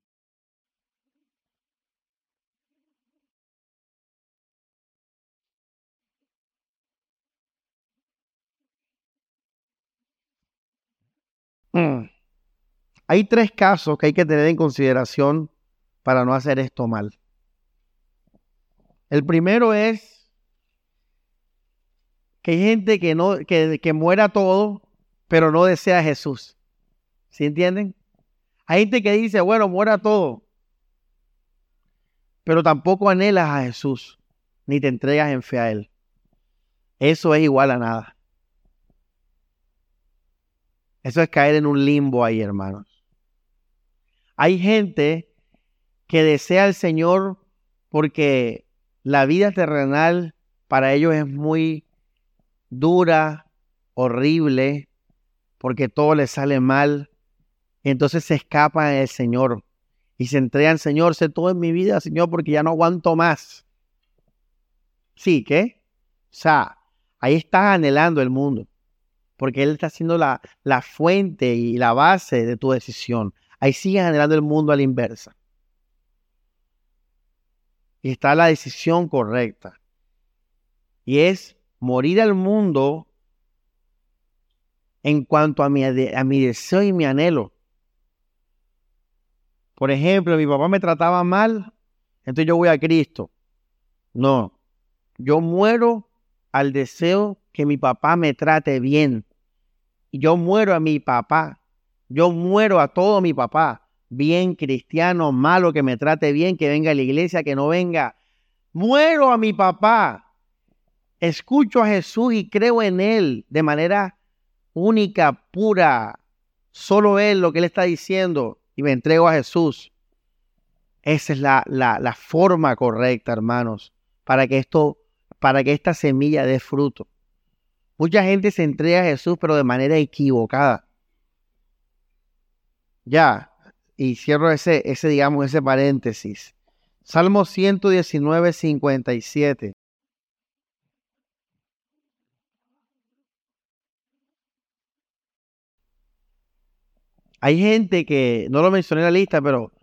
Mm. Hay tres casos que hay que tener en consideración para no hacer esto mal. El primero es que hay gente que, no, que, que muera todo, pero no desea a Jesús. ¿Sí entienden? Hay gente que dice, bueno, muera todo, pero tampoco anhelas a Jesús, ni te entregas en fe a Él. Eso es igual a nada. Eso es caer en un limbo ahí, hermanos. Hay gente que desea al Señor porque la vida terrenal para ellos es muy dura, horrible, porque todo les sale mal. entonces se escapan del Señor y se entregan, Señor, sé todo en mi vida, Señor, porque ya no aguanto más. Sí, ¿qué? O sea, ahí estás anhelando el mundo, porque Él está siendo la, la fuente y la base de tu decisión. ahí siguen generando el mundo a la inversa. Y está la decisión correcta. Y es morir al mundo en cuanto a mi, a mi deseo y mi anhelo. Por ejemplo, mi papá me trataba mal, entonces yo voy a Cristo. No, yo muero al deseo que mi papá me trate bien. Yo muero a mi papá. Yo muero a todo mi papá. Bien cristiano, malo, que me trate bien, que venga a la iglesia, que no venga. Muero a mi papá. Escucho a Jesús y creo en Él de manera única, pura. Solo Él lo que Él está diciendo y me entrego a Jesús. Esa es la, la, forma correcta, hermanos, para que esto, para que esta semilla dé fruto. Mucha gente se entrega a Jesús, pero de manera equivocada. Ya, y cierro ese, ese, digamos, ese paréntesis. Salmo 119, 57. Hay gente que, no lo mencioné en la lista, pero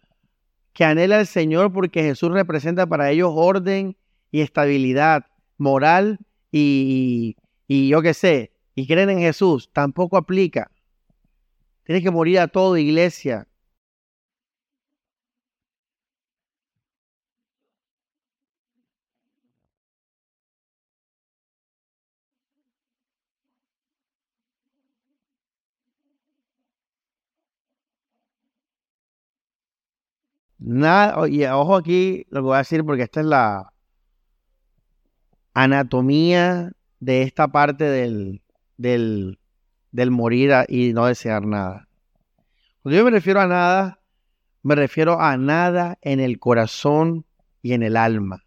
que anhela al Señor porque Jesús representa para ellos orden y estabilidad moral y, y, yo qué sé, y creen en Jesús, tampoco aplica. Tienes que morir a todo, iglesia. Nada, y ojo aquí lo que voy a decir porque esta es la anatomía de esta parte del, del, del morir y no desear nada. Cuando yo me refiero a nada, me refiero a nada en el corazón y en el alma.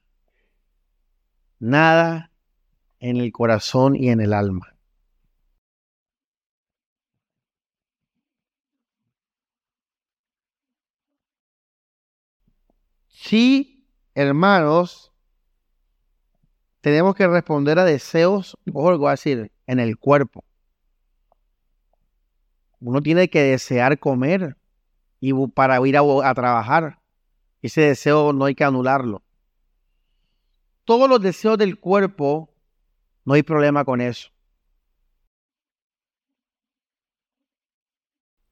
Nada en el corazón y en el alma. Sí, hermanos, tenemos que responder a deseos, o algo decir, en el cuerpo. Uno tiene que desear comer y para ir a, a trabajar. Ese deseo no hay que anularlo. Todos los deseos del cuerpo, no hay problema con eso.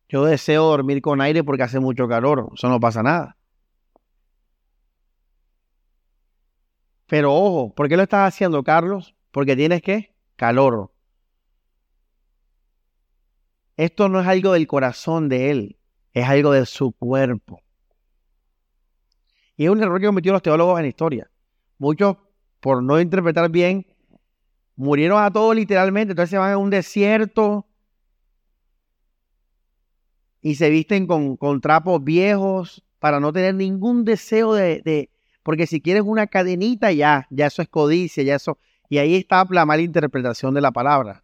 Yo deseo dormir con aire porque hace mucho calor, eso no pasa nada. Pero ojo, ¿por qué lo estás haciendo, Carlos? Porque tienes que calor. Esto no es algo del corazón de él, es algo de su cuerpo. Y es un error que cometió los teólogos en la historia. Muchos, por no interpretar bien, murieron a todos literalmente, entonces se van a un desierto y se visten con, trapos viejos para no tener ningún deseo de, porque si quieres una cadenita, ya, ya eso es codicia, ya eso. Y ahí está la mala interpretación de la palabra.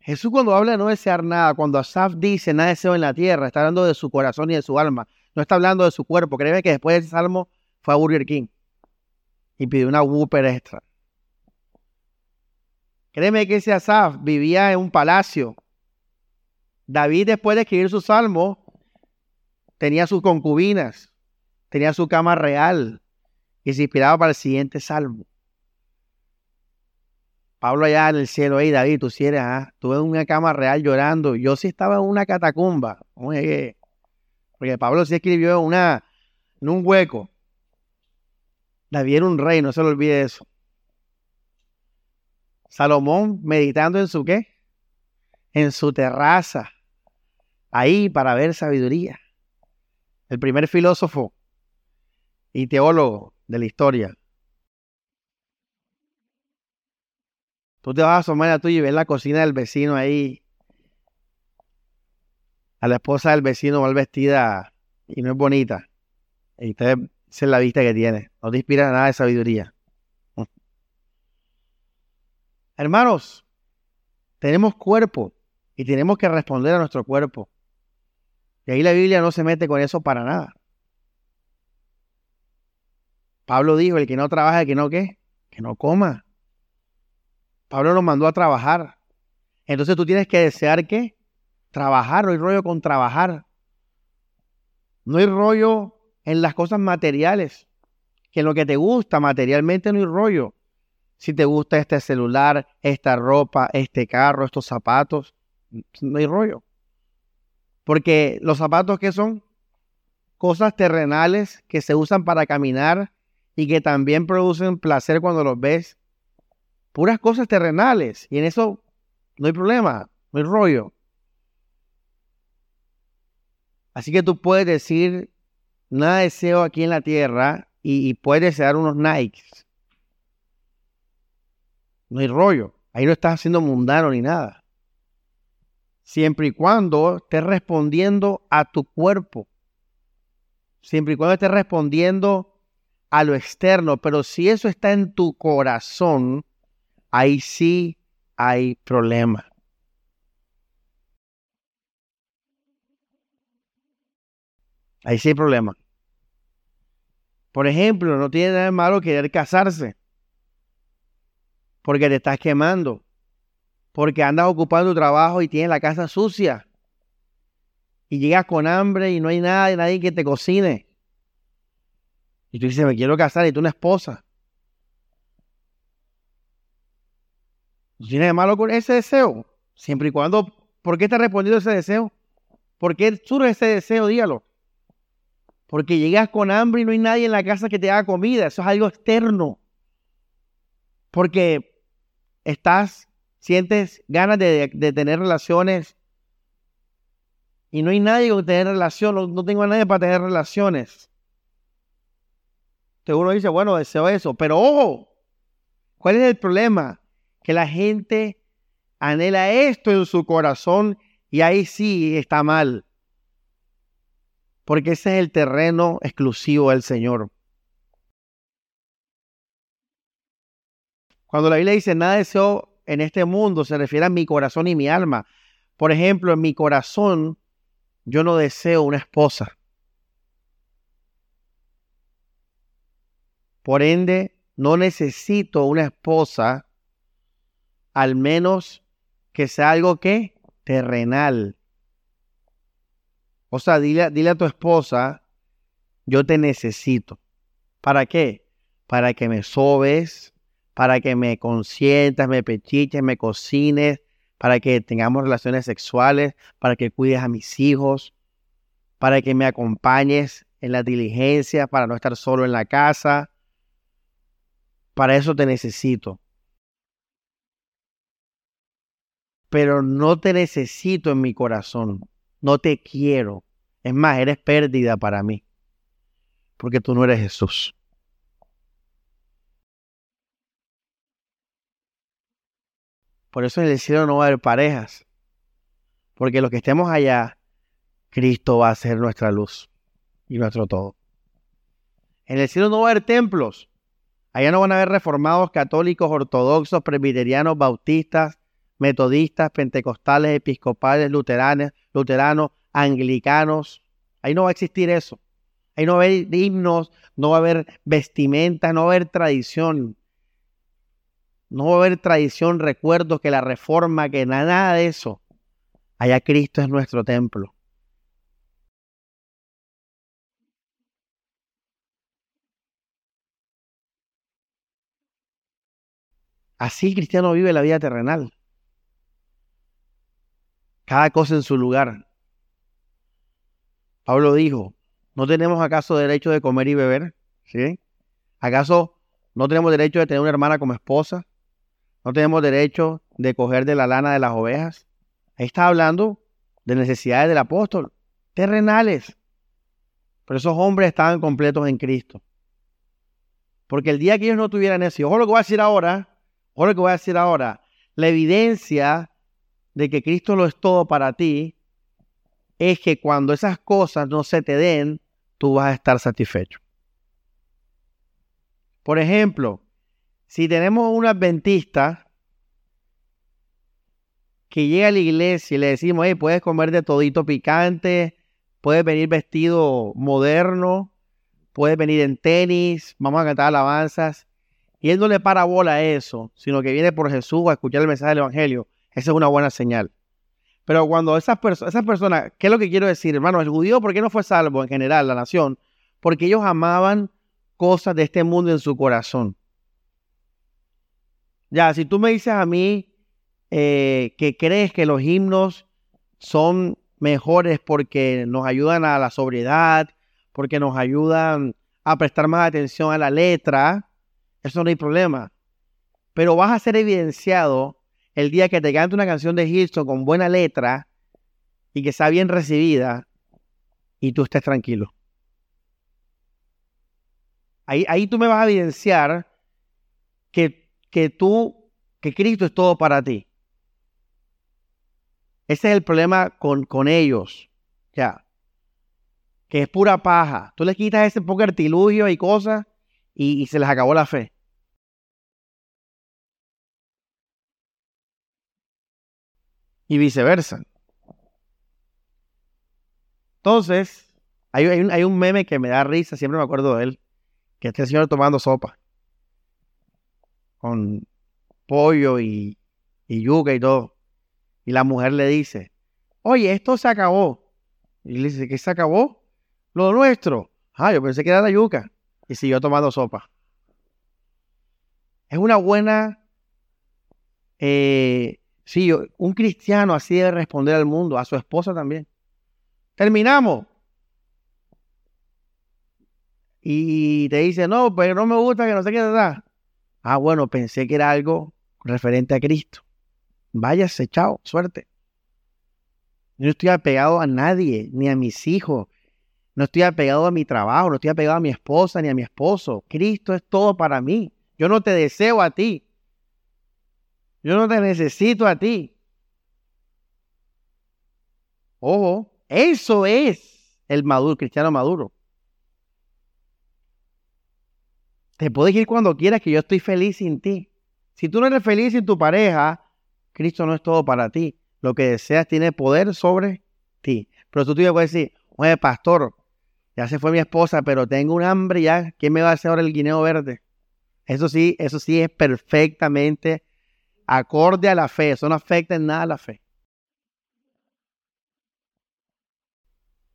Jesús cuando habla de no desear nada, cuando Asaf dice nada deseo en la tierra, está hablando de su corazón y de su alma. No está hablando de su cuerpo. Créeme que después de ese salmo fue a Burger King y pidió una Whopper extra. Créeme que ese Asaf vivía en un palacio. David después de escribir su salmo tenía sus concubinas tenía su cama real y se inspiraba para el siguiente salmo. Pablo allá en el cielo, hey David, tú si eres, ah, en una cama real llorando. Yo sí estaba en una catacumba. Oye, porque Pablo sí escribió en, una, en un hueco. David era un rey, no se lo olvide eso. Salomón meditando en su qué? En su terraza. Ahí para ver sabiduría. El primer filósofo y teólogo de la historia. Tú te vas a asomar a tuyo y ves la cocina del vecino ahí. A la esposa del vecino mal vestida y no es bonita. Y usted es la vista que tiene. No te inspira nada de sabiduría. Hermanos, tenemos cuerpo y tenemos que responder a nuestro cuerpo. Y ahí la Biblia no se mete con eso para nada. Pablo dijo, el que no trabaja, que no qué, que no coma. Pablo nos mandó a trabajar. Entonces tú tienes que desear qué? trabajar, no hay rollo con trabajar. No hay rollo en las cosas materiales, que en lo que te gusta materialmente no hay rollo. Si te gusta este celular, esta ropa, este carro, estos zapatos, no hay rollo. Porque los zapatos que son cosas terrenales que se usan para caminar y que también producen placer cuando los ves. Puras cosas terrenales. Y en eso no hay problema, no hay rollo. Así que tú puedes decir, nada deseo aquí en la tierra y, puedes desear unos Nikes. No hay rollo. Ahí no estás haciendo mundano ni nada. Siempre y cuando estés respondiendo a tu cuerpo. Siempre y cuando estés respondiendo a lo externo. Pero si eso está en tu corazón, ahí sí hay problema. Ahí sí hay problema. Por ejemplo, no tiene nada de malo querer casarse. Porque te estás quemando. Porque andas ocupando tu trabajo y tienes la casa sucia. Y llegas con hambre y no hay nada nadie que te cocine. Y tú dices, me quiero casar y tú una esposa. ¿No tiene de malo con ese deseo? Siempre y cuando, ¿por qué está respondiendo ese deseo? ¿Por qué surge ese deseo? Dígalo. Porque llegas con hambre y no hay nadie en la casa que te haga comida. Eso es algo externo. Porque estás, sientes ganas de, tener relaciones y no hay nadie con tener relación. No, tengo a nadie para tener relaciones. Entonces uno dice, bueno, deseo eso. Pero ojo, ¿cuál es el problema? Que la gente anhela esto en su corazón y ahí sí está mal porque ese es el terreno exclusivo del Señor. Cuando la Biblia dice nada deseo en este mundo, se refiere a mi corazón y mi alma. Por ejemplo, en mi corazón yo no deseo una esposa. Por ende, no necesito una esposa, al menos que sea algo que terrenal, o sea, dile, a tu esposa, yo te necesito. ¿Para qué? Para que me sobes, para que me consientas, me pechiches, me cocines, para que tengamos relaciones sexuales, para que cuides a mis hijos, para que me acompañes en la diligencia, para no estar solo en la casa. Para eso te necesito. Pero no te necesito en mi corazón. No te quiero. Es más, eres pérdida para mí, porque tú no eres Jesús. Por eso en el cielo no va a haber parejas, porque los que estemos allá, Cristo va a ser nuestra luz y nuestro todo. En el cielo no va a haber templos. Allá no van a haber reformados, católicos, ortodoxos, presbiterianos, bautistas, metodistas, pentecostales, episcopales, luteranos, luteranos, anglicanos. Ahí no va a existir eso. Ahí no va a haber himnos, no va a haber vestimenta, no va a haber tradición. No va a haber tradición, recuerdos, que la reforma, que nada de eso. Allá Cristo es nuestro templo. Así el cristiano vive la vida terrenal. Cada cosa en su lugar. Pablo dijo, ¿no tenemos acaso derecho de comer y beber? ¿Sí? ¿Acaso no tenemos derecho de tener una hermana como esposa? ¿No tenemos derecho de coger de la lana de las ovejas? Ahí está hablando de necesidades del apóstol, terrenales. Pero esos hombres estaban completos en Cristo. Porque el día que ellos no tuvieran eso, y ojo lo que voy a decir ahora, lo que voy a decir ahora, la evidencia de que Cristo lo es todo para ti es que cuando esas cosas no se te den, tú vas a estar satisfecho. Por ejemplo, si tenemos un adventista que llega a la iglesia y le decimos, hey, puedes comer de todito picante, puedes venir vestido moderno, puedes venir en tenis, vamos a cantar alabanzas, y él le a eso, sino que viene por Jesús a escuchar el mensaje del Evangelio, esa es una buena señal. Pero cuando esas personas, ¿qué es lo que quiero decir, hermano? El judío, ¿por qué no fue salvo en general, la nación? Porque ellos amaban cosas de este mundo en su corazón. Ya, si tú me dices a mí eh, que crees que los himnos son mejores porque nos ayudan a la sobriedad, porque nos ayudan a prestar más atención a la letra, eso no hay problema. Pero vas a ser evidenciado el día que te cante una canción de Hilson con buena letra y que sea bien recibida y tú estés tranquilo. Ahí, ahí tú me vas a evidenciar que, que tú, que Cristo es todo para ti. Ese es el problema con, con ellos. Ya. Que es pura paja. Tú les quitas ese poco artilugio y cosas y se les acabó la fe. Y viceversa. Entonces, hay, hay, un, meme que me da risa, siempre me acuerdo de él, que este señor tomando sopa con pollo y, y yuca y todo. Y la mujer le dice, oye, esto se acabó. Y le dice, ¿qué se acabó? Lo nuestro. Ah, yo pensé que era la yuca. Y siguió tomando sopa. Es una buena eh, Sí, un cristiano así debe responder al mundo, a su esposa también. Terminamos. Y te dice, no, pero no me gusta que no sé qué da. Ah, bueno, pensé que era algo referente a Cristo. Váyase, chao, suerte. Yo no estoy apegado a nadie, ni a mis hijos. No estoy apegado a mi trabajo, no estoy apegado a mi esposa ni a mi esposo. Cristo es todo para mí. Yo no te deseo a ti. Yo no te necesito a ti. Ojo, eso es el maduro, cristiano maduro. Te puedes ir cuando quieras, que yo estoy feliz sin ti. Si tú no eres feliz sin tu pareja, Cristo no es todo para ti. Lo que deseas tiene poder sobre ti. Pero tú te puedes decir, oye, pastor, ya se fue mi esposa, pero tengo un hambre ya. ¿Quién me va a hacer ahora el guineo verde? Eso sí, eso sí es perfectamente acorde a la fe. Eso no afecta en nada a la fe.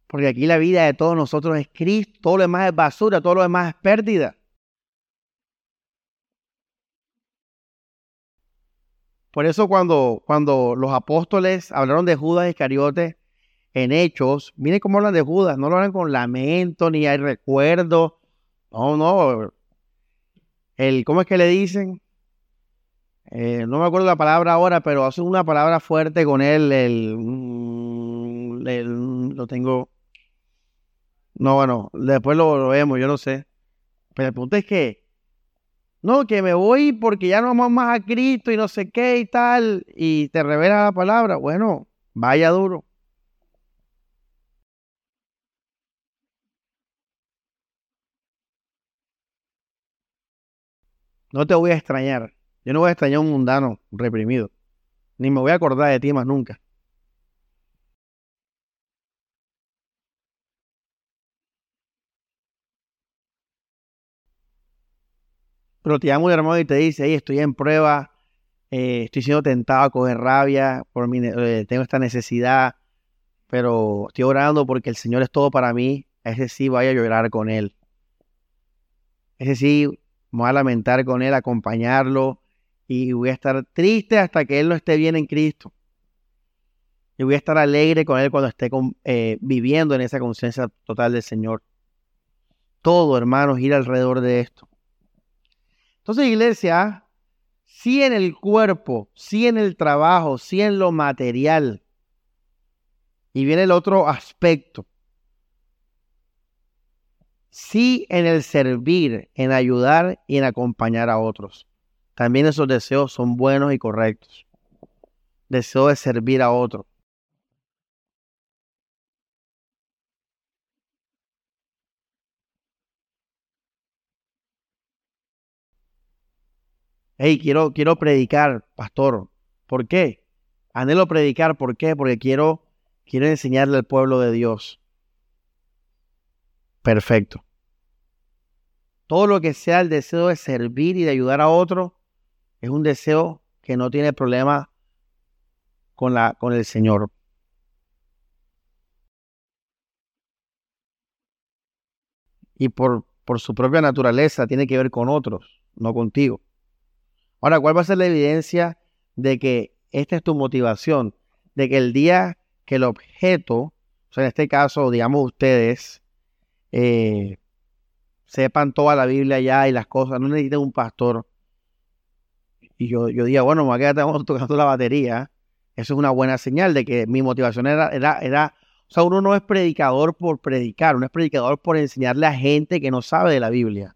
Porque aquí la vida de todos nosotros es Cristo, todo lo demás es basura, todo lo demás es pérdida. Por eso cuando, cuando los apóstoles hablaron de Judas Iscariote en Hechos, miren cómo hablan de Judas, no lo hablan con lamento ni hay recuerdo. No, no. El, ¿Cómo es que le dicen? Eh, no me acuerdo la palabra ahora, pero hace una palabra fuerte con él, el, mm, lo tengo, no, bueno, después lo, vemos, yo no sé, pero el punto es que, no, que me voy porque ya no vamos más a Cristo y no sé qué y tal, y te revela la palabra, bueno, vaya duro. No te voy a extrañar. Yo no voy a extrañar a un mundano reprimido, ni me voy a acordar de ti más nunca. Pero te llama un hermano y te dice, hey, estoy en prueba, eh, estoy siendo tentado a coger rabia, por mi, eh, tengo esta necesidad, pero estoy orando porque el Señor es todo para mí. Ese sí vaya a llorar con Él. Ese sí, me voy a lamentar con Él, acompañarlo, y voy a estar triste hasta que Él no esté bien en Cristo. Y voy a estar alegre con Él cuando esté eh, viviendo en esa conciencia total del Señor. Todo, hermanos, ir alrededor de esto. Entonces, iglesia, sí en el cuerpo, sí en el trabajo, sí en lo material. Y viene el otro aspecto. Sí en el servir, en ayudar y en acompañar a otros. También esos deseos son buenos y correctos. Deseo de servir a otro. Hey, quiero, quiero predicar, pastor. ¿Por qué? Anhelo predicar, ¿por qué? Porque quiero, quiero enseñarle al pueblo de Dios. Perfecto. Todo lo que sea el deseo de servir y de ayudar a otro, es un deseo que no tiene problema con, la, con el Señor. Y por, por su propia naturaleza tiene que ver con otros, no contigo. Ahora, ¿cuál va a ser la evidencia de que esta es tu motivación? De que el día que el objeto, o sea, en este caso, digamos ustedes, eh, sepan toda la Biblia ya y las cosas, no necesitan un pastor, y yo, yo bueno, me voy a quedar tocando la batería. Eso es una buena señal de que mi motivación era, era, era, o sea, uno no es predicador por predicar, uno es predicador por enseñarle a gente que no sabe de la Biblia.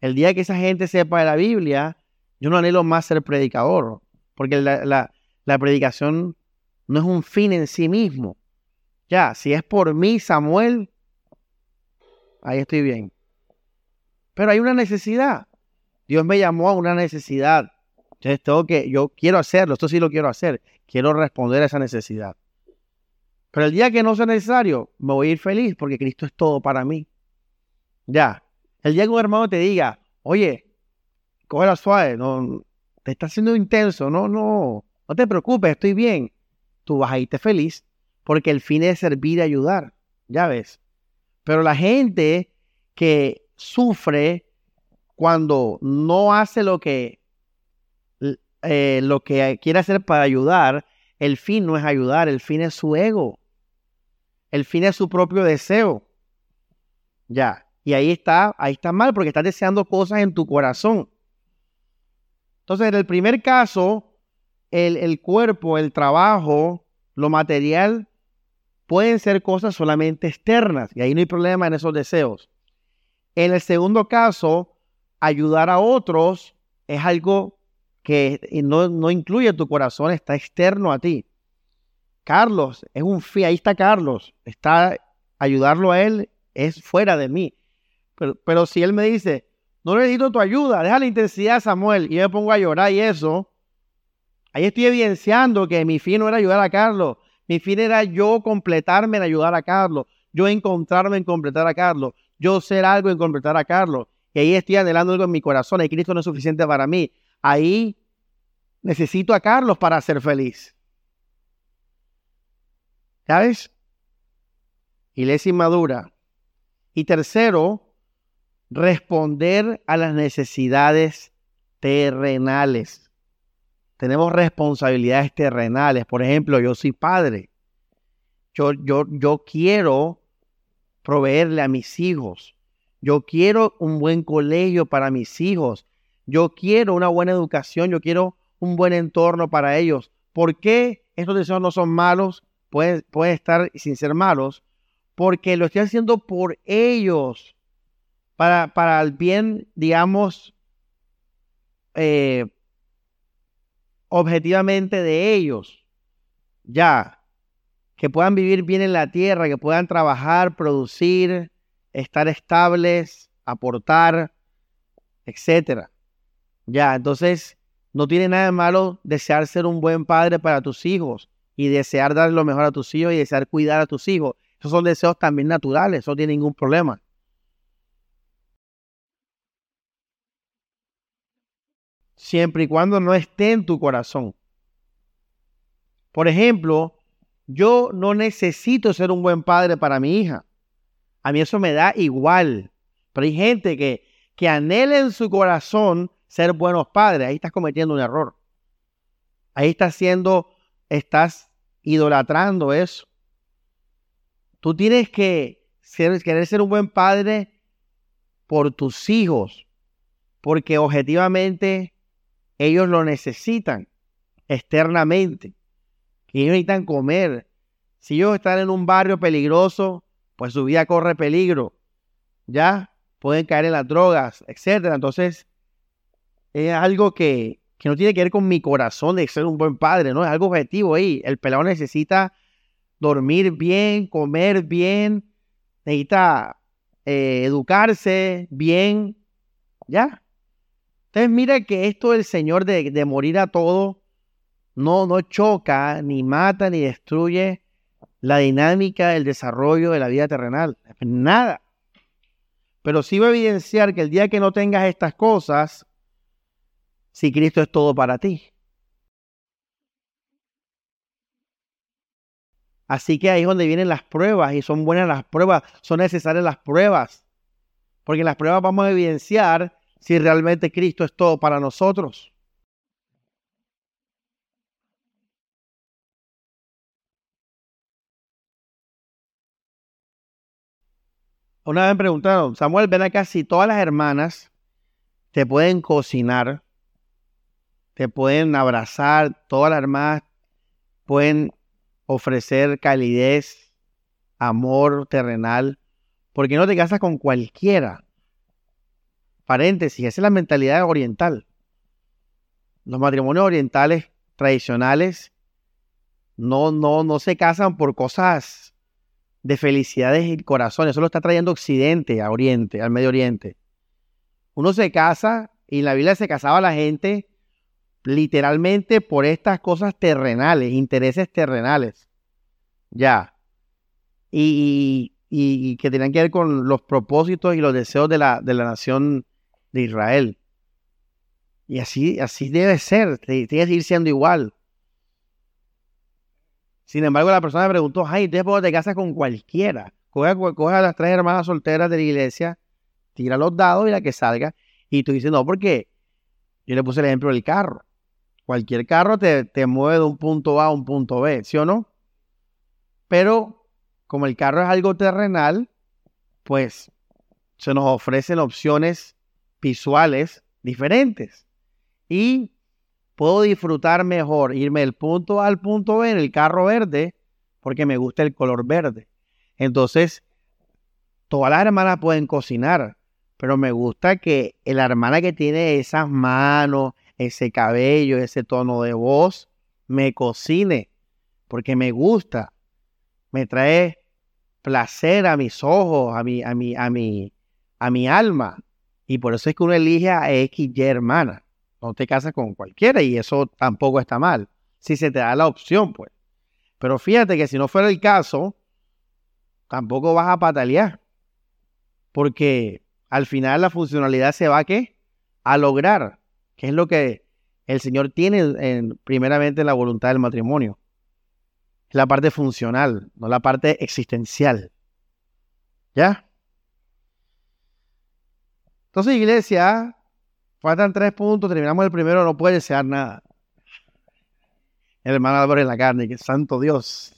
El día que esa gente sepa de la Biblia, yo no anhelo más ser predicador, porque la, la predicación no es un fin en sí mismo. Ya, si es por mí, Samuel, ahí estoy bien. Pero hay una necesidad. Dios me llamó a una necesidad. Entonces tengo que, yo quiero hacerlo, esto sí lo quiero hacer. Quiero responder a esa necesidad. Pero el día que no sea necesario, me voy a ir feliz porque Cristo es todo para mí. Ya. El día que un hermano te diga, oye, coge la suave, no, te está haciendo intenso, no, no, no te preocupes, estoy bien tú vas a irte feliz porque el fin es servir y ayudar, ya ves. Pero la gente que sufre cuando no hace lo que, eh, lo que quiere hacer para ayudar, el fin no es ayudar, el fin es su ego. El fin es su propio deseo. Ya. Y ahí está, ahí está mal porque estás deseando cosas en tu corazón. Entonces, en el primer caso, el, cuerpo, el trabajo, lo material, pueden ser cosas solamente externas y ahí no hay problema en esos deseos. En el segundo caso, ayudar a otros es algo que no, no incluye tu corazón, está externo a ti. Carlos es un fin, ahí está Carlos, está ayudarlo a él es fuera de mí. Pero, pero si él me dice, no necesito tu ayuda, deja la intensidad, Samuel, y yo me pongo a llorar y eso, Ahí estoy evidenciando que mi fin no era ayudar a Carlos. Mi fin era yo completarme en ayudar a Carlos. Yo encontrarme en completar a Carlos. Yo ser algo en completar a Carlos. Y ahí estoy anhelando algo en mi corazón. Y Cristo no es suficiente para mí. Ahí necesito a Carlos para ser feliz. ¿Sabes? Iglesia inmadura. Y tercero, responder a las necesidades terrenales tenemos responsabilidades terrenales. Por ejemplo, yo soy padre. Yo, yo, yo quiero proveerle a mis hijos. Yo quiero un buen colegio para mis hijos. Yo quiero una buena educación. Yo quiero un buen entorno para ellos. ¿Por qué estos deseos no son malos? Pueden, pueden estar sin ser malos. Porque lo estoy haciendo por ellos. Para, para el bien, digamos, eh, objetivamente de ellos, ya, que puedan vivir bien en la tierra, que puedan trabajar, producir, estar estables, aportar, etcétera. Ya, entonces no tiene nada de malo desear ser un buen padre para tus hijos y desear dar lo mejor a tus hijos y desear cuidar a tus hijos. Esos son deseos también naturales, no tiene ningún problema. siempre y cuando no esté en tu corazón. Por ejemplo, yo no necesito ser un buen padre para mi hija. A mí eso me da igual. Pero hay gente que, que anhela en su corazón ser buenos padres. Ahí estás cometiendo un error. Ahí estás haciendo, estás idolatrando eso. Tú tienes que ser, querer ser un buen padre por tus hijos, porque objetivamente ellos lo necesitan externamente. Ellos necesitan comer. Si ellos están en un barrio peligroso, pues su vida corre peligro. Ya pueden caer en las drogas, etcétera. Entonces, es algo que, que, no tiene que ver con mi corazón de ser un buen padre, ¿no? Es algo objetivo ahí. El pelado necesita dormir bien, comer bien, necesita eh, educarse bien, ¿ya? Entonces mira que esto del Señor de, morir a todo no, no choca, ni mata, ni destruye la dinámica del desarrollo de la vida terrenal. Nada. Pero sí va a evidenciar que el día que no tengas estas cosas, si Cristo es todo para ti. Así que ahí es donde vienen las pruebas y son buenas las pruebas, son necesarias las pruebas. Porque en las pruebas vamos a evidenciar si realmente Cristo es todo para nosotros. Una vez me preguntaron, Samuel, ven acá si todas las hermanas te pueden cocinar, te pueden abrazar, todas las hermanas pueden ofrecer calidez, amor terrenal, porque no te casas con cualquiera. Paréntesis, esa es la mentalidad oriental. Los matrimonios orientales tradicionales no, no, no se casan por cosas de felicidades y corazones. Eso lo está trayendo Occidente a Oriente, al Medio Oriente. Uno se casa y en la Biblia se casaba la gente literalmente por estas cosas terrenales, intereses terrenales. Ya. Y, que tenían que ver con los propósitos y los deseos de la, de la nación de Israel. Y así, así debe ser, tiene que seguir siendo igual. Sin embargo, la persona me preguntó, ay, ¿entonces te casas con cualquiera? Coge, coge, a las tres hermanas solteras de la iglesia, tira los dados y la que salga. Y tú dices, no, porque yo le puse el ejemplo del carro. Cualquier carro te, te mueve de un punto A a un punto B, ¿sí o no? Pero como el carro es algo terrenal, pues se nos ofrecen opciones visuales diferentes. Y puedo disfrutar mejor irme del punto A al punto B en el carro verde porque me gusta el color verde. Entonces, todas las hermanas pueden cocinar, pero me gusta que la hermana que tiene esas manos, ese cabello, ese tono de voz, me cocine, porque me gusta, me trae placer a mis ojos, a mi, a mi, a mi, a mi alma. Y por eso es que uno elige a X y hermana. No te casas con cualquiera y eso tampoco está mal. Si se te da la opción, pues. Pero fíjate que si no fuera el caso, tampoco vas a patalear. Porque al final la funcionalidad se va qué? A lograr, que es lo que el Señor tiene en, primeramente en la voluntad del matrimonio. Es la parte funcional, no la parte existencial. ¿Ya? Entonces, iglesia, Faltan tres puntos, terminamos el primero, no puede desear nada. El hermano Álvaro en la carne, que santo Dios.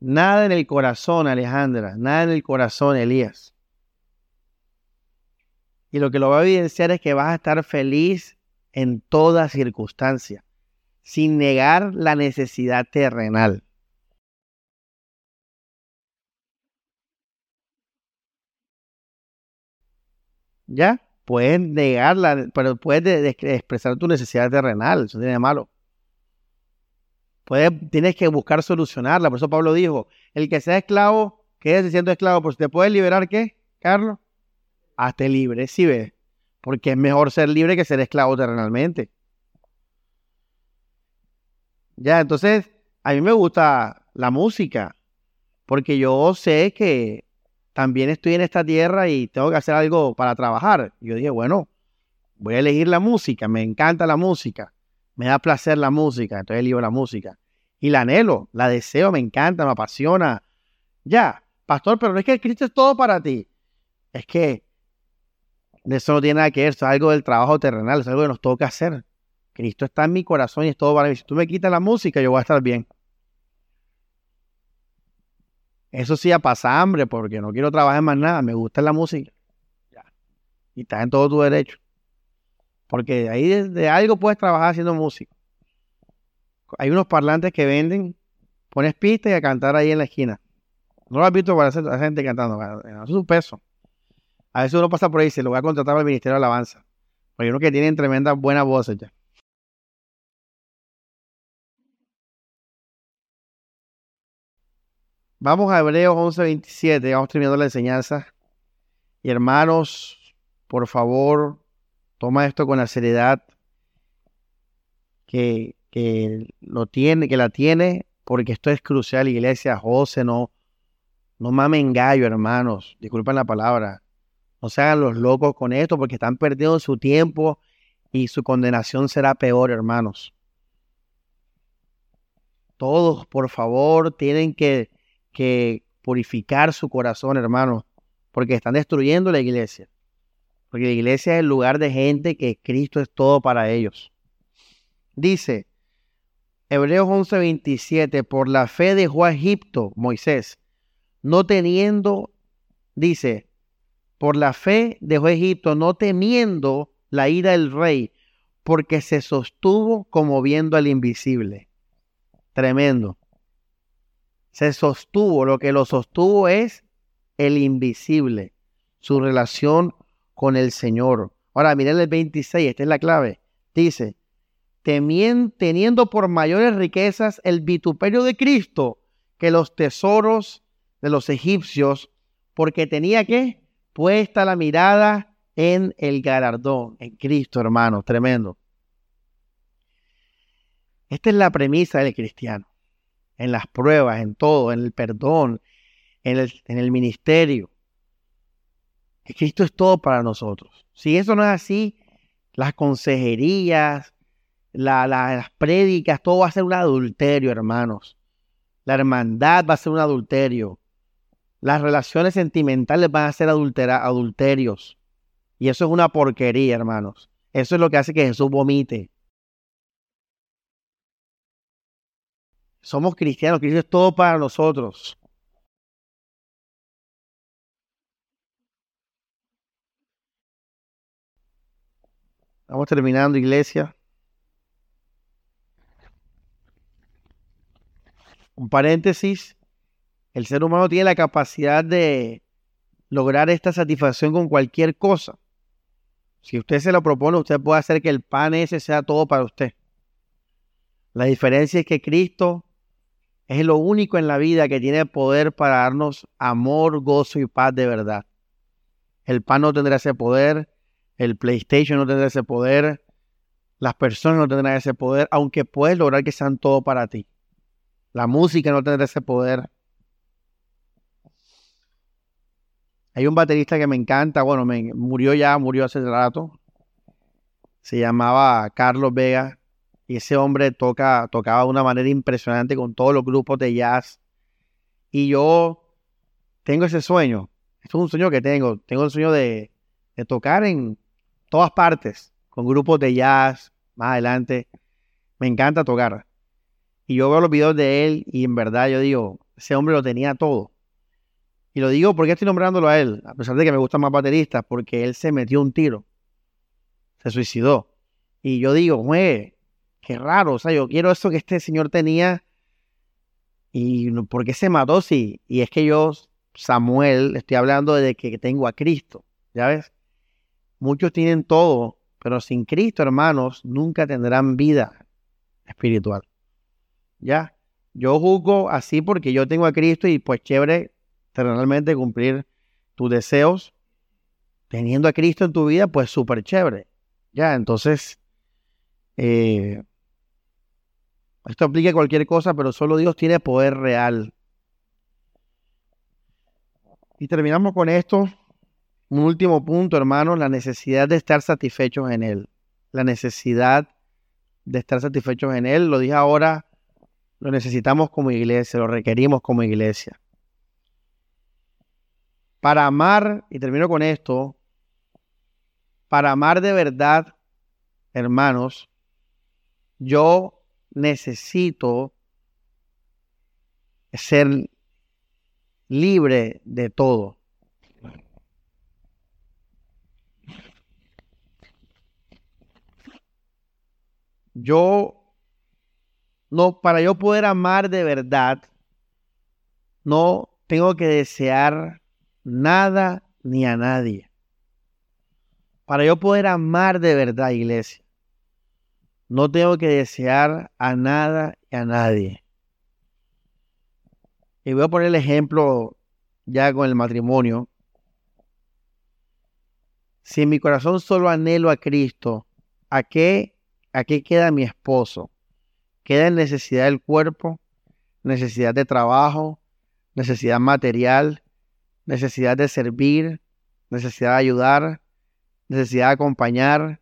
Nada en el corazón, Alejandra, nada en el corazón, Elías. Y lo que lo va a evidenciar es que vas a estar feliz en toda circunstancia, sin negar la necesidad terrenal. ¿Ya? Puedes negarla, pero puedes expresar tu necesidad terrenal, eso tiene de malo. Puedes, tienes que buscar solucionarla, por eso Pablo dijo, el que sea esclavo, quédese siendo esclavo, pues te puedes liberar, ¿qué, Carlos? Hazte libre, si ves, porque es mejor ser libre que ser esclavo terrenalmente. Ya, entonces, a mí me gusta la música, porque yo sé que también estoy en esta tierra y tengo que hacer algo para trabajar. Yo dije, bueno, voy a elegir la música, me encanta la música, me da placer la música, entonces elijo la música. Y la anhelo, la deseo, me encanta, me apasiona. Ya, pastor, pero no es que Cristo es todo para ti. Es que eso no tiene nada que ver, es algo del trabajo terrenal, es algo que nos toca hacer. Cristo está en mi corazón y es todo para mí. Si tú me quitas la música, yo voy a estar bien. Eso sí, a pasar hambre, porque no quiero trabajar más nada, me gusta la música. Y estás en todo tu derecho. Porque ahí de, algo puedes trabajar haciendo música. Hay unos parlantes que venden, pones pista y a cantar ahí en la esquina. No lo has visto para hacer, gente cantando, eso es un peso. A veces uno pasa por ahí y se lo voy a contratar al Ministerio de Alabanza. Hay unos que tienen tremendas buenas voces ya. Vamos a Hebreos 11:27, vamos terminando la enseñanza. Y hermanos, por favor, toma esto con la seriedad que, lo tiene, que la tiene, porque esto es crucial, iglesia. José, no, no mamen gallo, hermanos. Disculpen la palabra. No se hagan los locos con esto, porque están perdiendo su tiempo y su condenación será peor, hermanos. Todos, por favor, tienen que que purificar su corazón, hermano, porque están destruyendo la iglesia. Porque la iglesia es el lugar de gente que Cristo es todo para ellos. Dice Hebreos 11:27, por la fe dejó a Egipto Moisés, no teniendo, dice, por la fe dejó Egipto, no temiendo la ira del rey, porque se sostuvo como viendo al invisible. Tremendo. Se sostuvo, lo que lo sostuvo es el invisible, su relación con el Señor. Ahora, miren el 26, esta es la clave. Dice, teniendo por mayores riquezas el vituperio de Cristo que los tesoros de los egipcios, porque tenía que puesta la mirada en el galardón, en Cristo, hermano, tremendo. Esta es la premisa del cristiano, en las pruebas, en todo, en el perdón, en el, el ministerio. Cristo es todo para nosotros. Si eso no es así, las consejerías, las prédicas, todo va a ser un adulterio, hermanos. La hermandad va a ser un adulterio. Las relaciones sentimentales van a ser adulterios. Y eso es una porquería, hermanos. Eso es lo que hace que Jesús vomite. Somos cristianos, Cristo es todo para nosotros. Estamos terminando, iglesia. Un paréntesis, el ser humano tiene la capacidad de lograr esta satisfacción con cualquier cosa. Si usted se lo propone, usted puede hacer que el pan ese sea todo para usted. La diferencia es que Cristo es lo único en la vida que tiene poder para darnos amor, gozo y paz de verdad. El pan no tendrá ese poder, el PlayStation no tendrá ese poder, las personas no tendrán ese poder, aunque puedes lograr que sean todo para ti. La música no tendrá ese poder. Hay un baterista que me encanta, bueno, me, murió ya, murió hace rato. Se llamaba Carlos Vega y ese hombre toca, tocaba de una manera impresionante con todos los grupos de jazz. Y yo tengo ese sueño. Esto es un sueño que tengo. Tengo el sueño de, de tocar en todas partes, con grupos de jazz, más adelante. Me encanta tocar. Y yo veo los videos de él y en verdad yo digo, ese hombre lo tenía todo. Y lo digo porque estoy nombrándolo a él, a pesar de que me gustan más bateristas, porque él se metió un tiro. Se suicidó. Y yo digo, güey, qué raro. O sea, yo quiero eso que este señor tenía. ¿Y por qué se mató? Sí. Y es que yo, Samuel, estoy hablando de que tengo a Cristo. ¿Ya ves? Muchos tienen todo, pero sin Cristo, hermanos, nunca tendrán vida espiritual. Ya, yo juzgo así porque yo tengo a Cristo y pues chévere terrenalmente cumplir tus deseos. Teniendo a Cristo en tu vida, pues súper chévere. Ya, entonces, eh, esto aplica a cualquier cosa, pero solo Dios tiene poder real. Y terminamos con esto. Un último punto, hermano, la necesidad de estar satisfechos en Él. La necesidad de estar satisfechos en Él. Lo dije ahora lo necesitamos como iglesia, lo requerimos como iglesia. Para amar, y termino con esto, para amar de verdad, hermanos, yo necesito ser libre de todo. Yo no, para yo poder amar de verdad, no tengo que desear nada ni a nadie. Para yo poder amar de verdad, iglesia, no tengo que desear a nada y a nadie. Y voy a poner el ejemplo ya con el matrimonio. Si en mi corazón solo anhelo a Cristo, ¿a qué, a qué queda mi esposo? queda en necesidad del cuerpo, necesidad de trabajo, necesidad material, necesidad de servir, necesidad de ayudar, necesidad de acompañar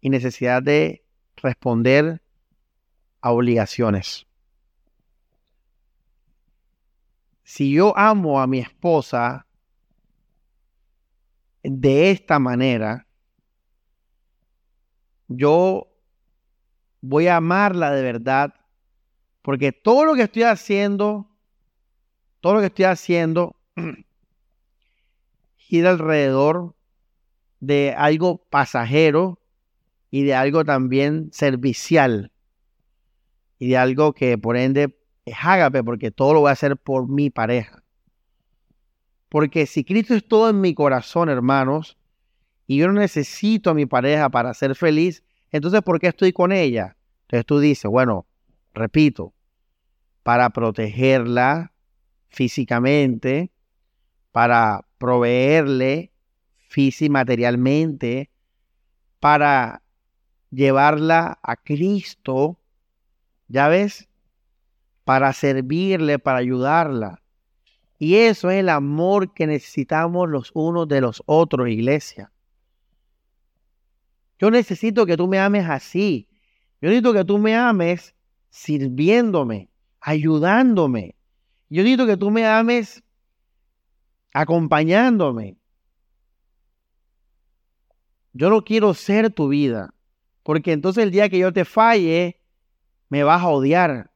y necesidad de responder a obligaciones. si yo amo a mi esposa de esta manera, yo voy a amarla de verdad, porque todo lo que estoy haciendo, todo lo que estoy haciendo, gira alrededor de algo pasajero y de algo también servicial y de algo que por ende es ágape porque todo lo voy a hacer por mi pareja. Porque si Cristo es todo en mi corazón, hermanos, y yo no necesito a mi pareja para ser feliz, entonces ¿por qué estoy con ella? Entonces tú dices, bueno, repito, para protegerla físicamente, para proveerle físico y materialmente, para llevarla a Cristo, ya ves, para servirle, para ayudarla. Y eso es el amor que necesitamos los unos de los otros, iglesia. Yo necesito que tú me ames así. Yo necesito que tú me ames sirviéndome, ayudándome. Yo necesito que tú me ames acompañándome. Yo no quiero ser tu vida, porque entonces el día que yo te falle, me vas a odiar.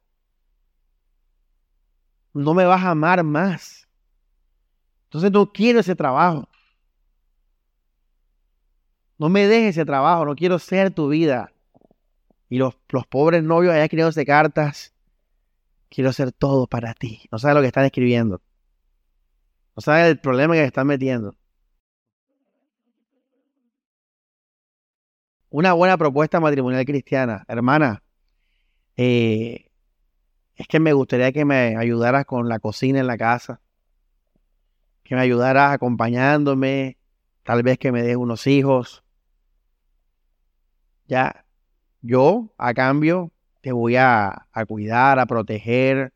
No me vas a amar más. Entonces no quiero ese trabajo. No me dejes ese trabajo, no quiero ser tu vida. Y los, los pobres novios allá escribiéndose cartas, quiero ser todo para ti. No sabes lo que están escribiendo. No sabes el problema que están metiendo. Una buena propuesta matrimonial cristiana. Hermana, eh, es que me gustaría que me ayudaras con la cocina en la casa. Que me ayudaras acompañándome. Tal vez que me des unos hijos. Ya, yo a cambio te voy a, a cuidar, a proteger,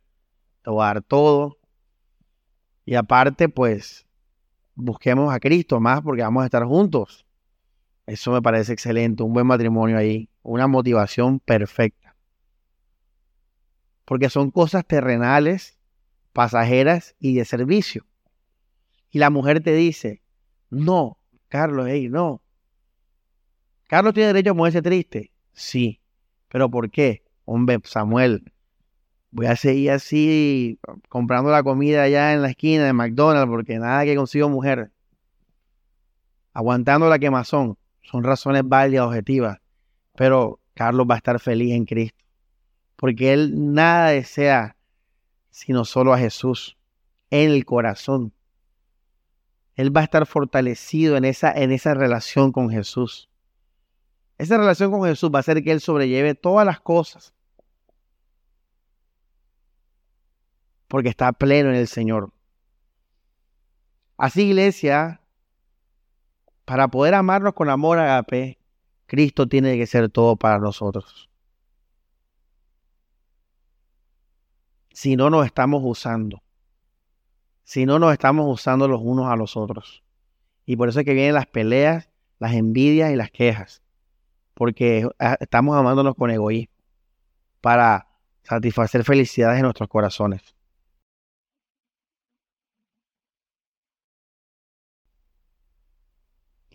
te voy a dar todo. Y aparte, pues, busquemos a Cristo más porque vamos a estar juntos. Eso me parece excelente, un buen matrimonio ahí, una motivación perfecta. Porque son cosas terrenales, pasajeras y de servicio. Y la mujer te dice, no, Carlos, hey, no. Carlos tiene derecho a moverse triste. Sí. ¿Pero por qué? Hombre, Samuel, voy a seguir así comprando la comida allá en la esquina de McDonald's porque nada que consigo mujer. Aguantando la quemazón. Son razones válidas, objetivas. Pero Carlos va a estar feliz en Cristo. Porque él nada desea sino solo a Jesús en el corazón. Él va a estar fortalecido en esa, en esa relación con Jesús. Esa relación con Jesús va a hacer que Él sobrelleve todas las cosas porque está pleno en el Señor. Así, iglesia, para poder amarnos con amor agape, Cristo tiene que ser todo para nosotros. Si no nos estamos usando, si no nos estamos usando los unos a los otros. Y por eso es que vienen las peleas, las envidias y las quejas. Porque ah, estamos amándonos con egoísmo para satisfacer felicidades en nuestros corazones.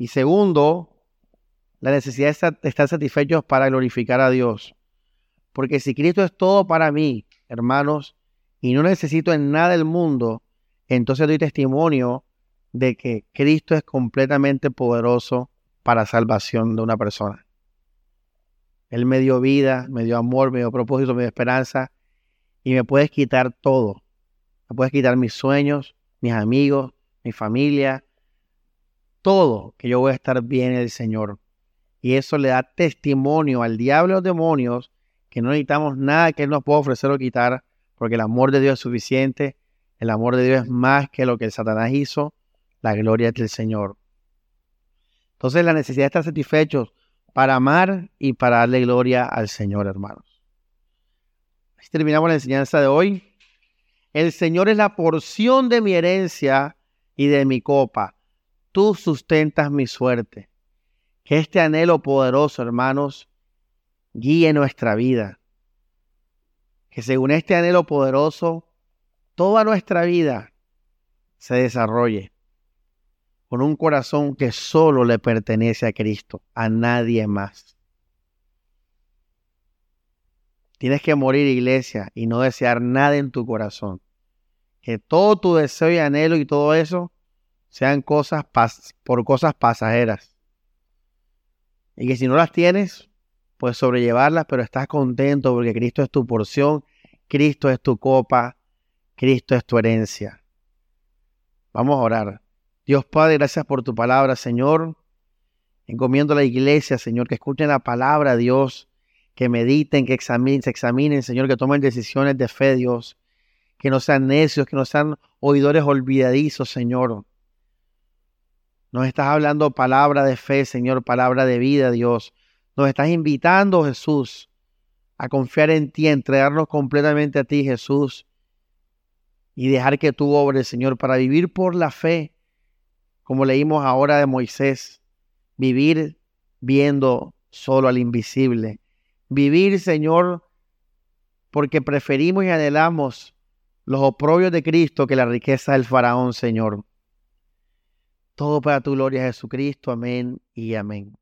Y segundo, la necesidad de estar satisfechos para glorificar a Dios. Porque si Cristo es todo para mí, hermanos, y no necesito en nada del mundo, entonces doy testimonio de que Cristo es completamente poderoso para salvación de una persona. Él me dio vida, me dio amor, me dio propósito, me dio esperanza y me puedes quitar todo. Me puedes quitar mis sueños, mis amigos, mi familia, todo que yo voy a estar bien en el Señor. Y eso le da testimonio al diablo y los demonios que no necesitamos nada que Él nos pueda ofrecer o quitar, porque el amor de Dios es suficiente, el amor de Dios es más que lo que el Satanás hizo, la gloria es del Señor. Entonces la necesidad de estar satisfechos para amar y para darle gloria al Señor, hermanos. Así terminamos la enseñanza de hoy. El Señor es la porción de mi herencia y de mi copa tú sustentas mi suerte. Que este anhelo poderoso, hermanos, guíe nuestra vida. Que según este anhelo poderoso toda nuestra vida se desarrolle con un corazón que solo le pertenece a Cristo, a nadie más. Tienes que morir, iglesia, y no desear nada en tu corazón. Que todo tu deseo y anhelo y todo eso sean cosas por cosas pasajeras. Y que si no las tienes, puedes sobrellevarlas, pero estás contento porque Cristo es tu porción, Cristo es tu copa, Cristo es tu herencia. Vamos a orar. Dios Padre, gracias por tu palabra, Señor. Encomiendo a la iglesia, Señor, que escuchen la palabra, Dios, que mediten, que examinen, se examinen, Señor, que tomen decisiones de fe, Dios. Que no sean necios, que no sean oidores olvidadizos, Señor. Nos estás hablando palabra de fe, Señor, palabra de vida, Dios. Nos estás invitando, Jesús, a confiar en ti, a entregarnos completamente a ti, Jesús, y dejar que tú obres, Señor, para vivir por la fe, como leímos ahora de Moisés, vivir viendo solo al invisible, vivir, Señor, porque preferimos y anhelamos los oprobios de Cristo que la riqueza del faraón, Señor. Todo para tu gloria, Jesucristo. Amén y amén.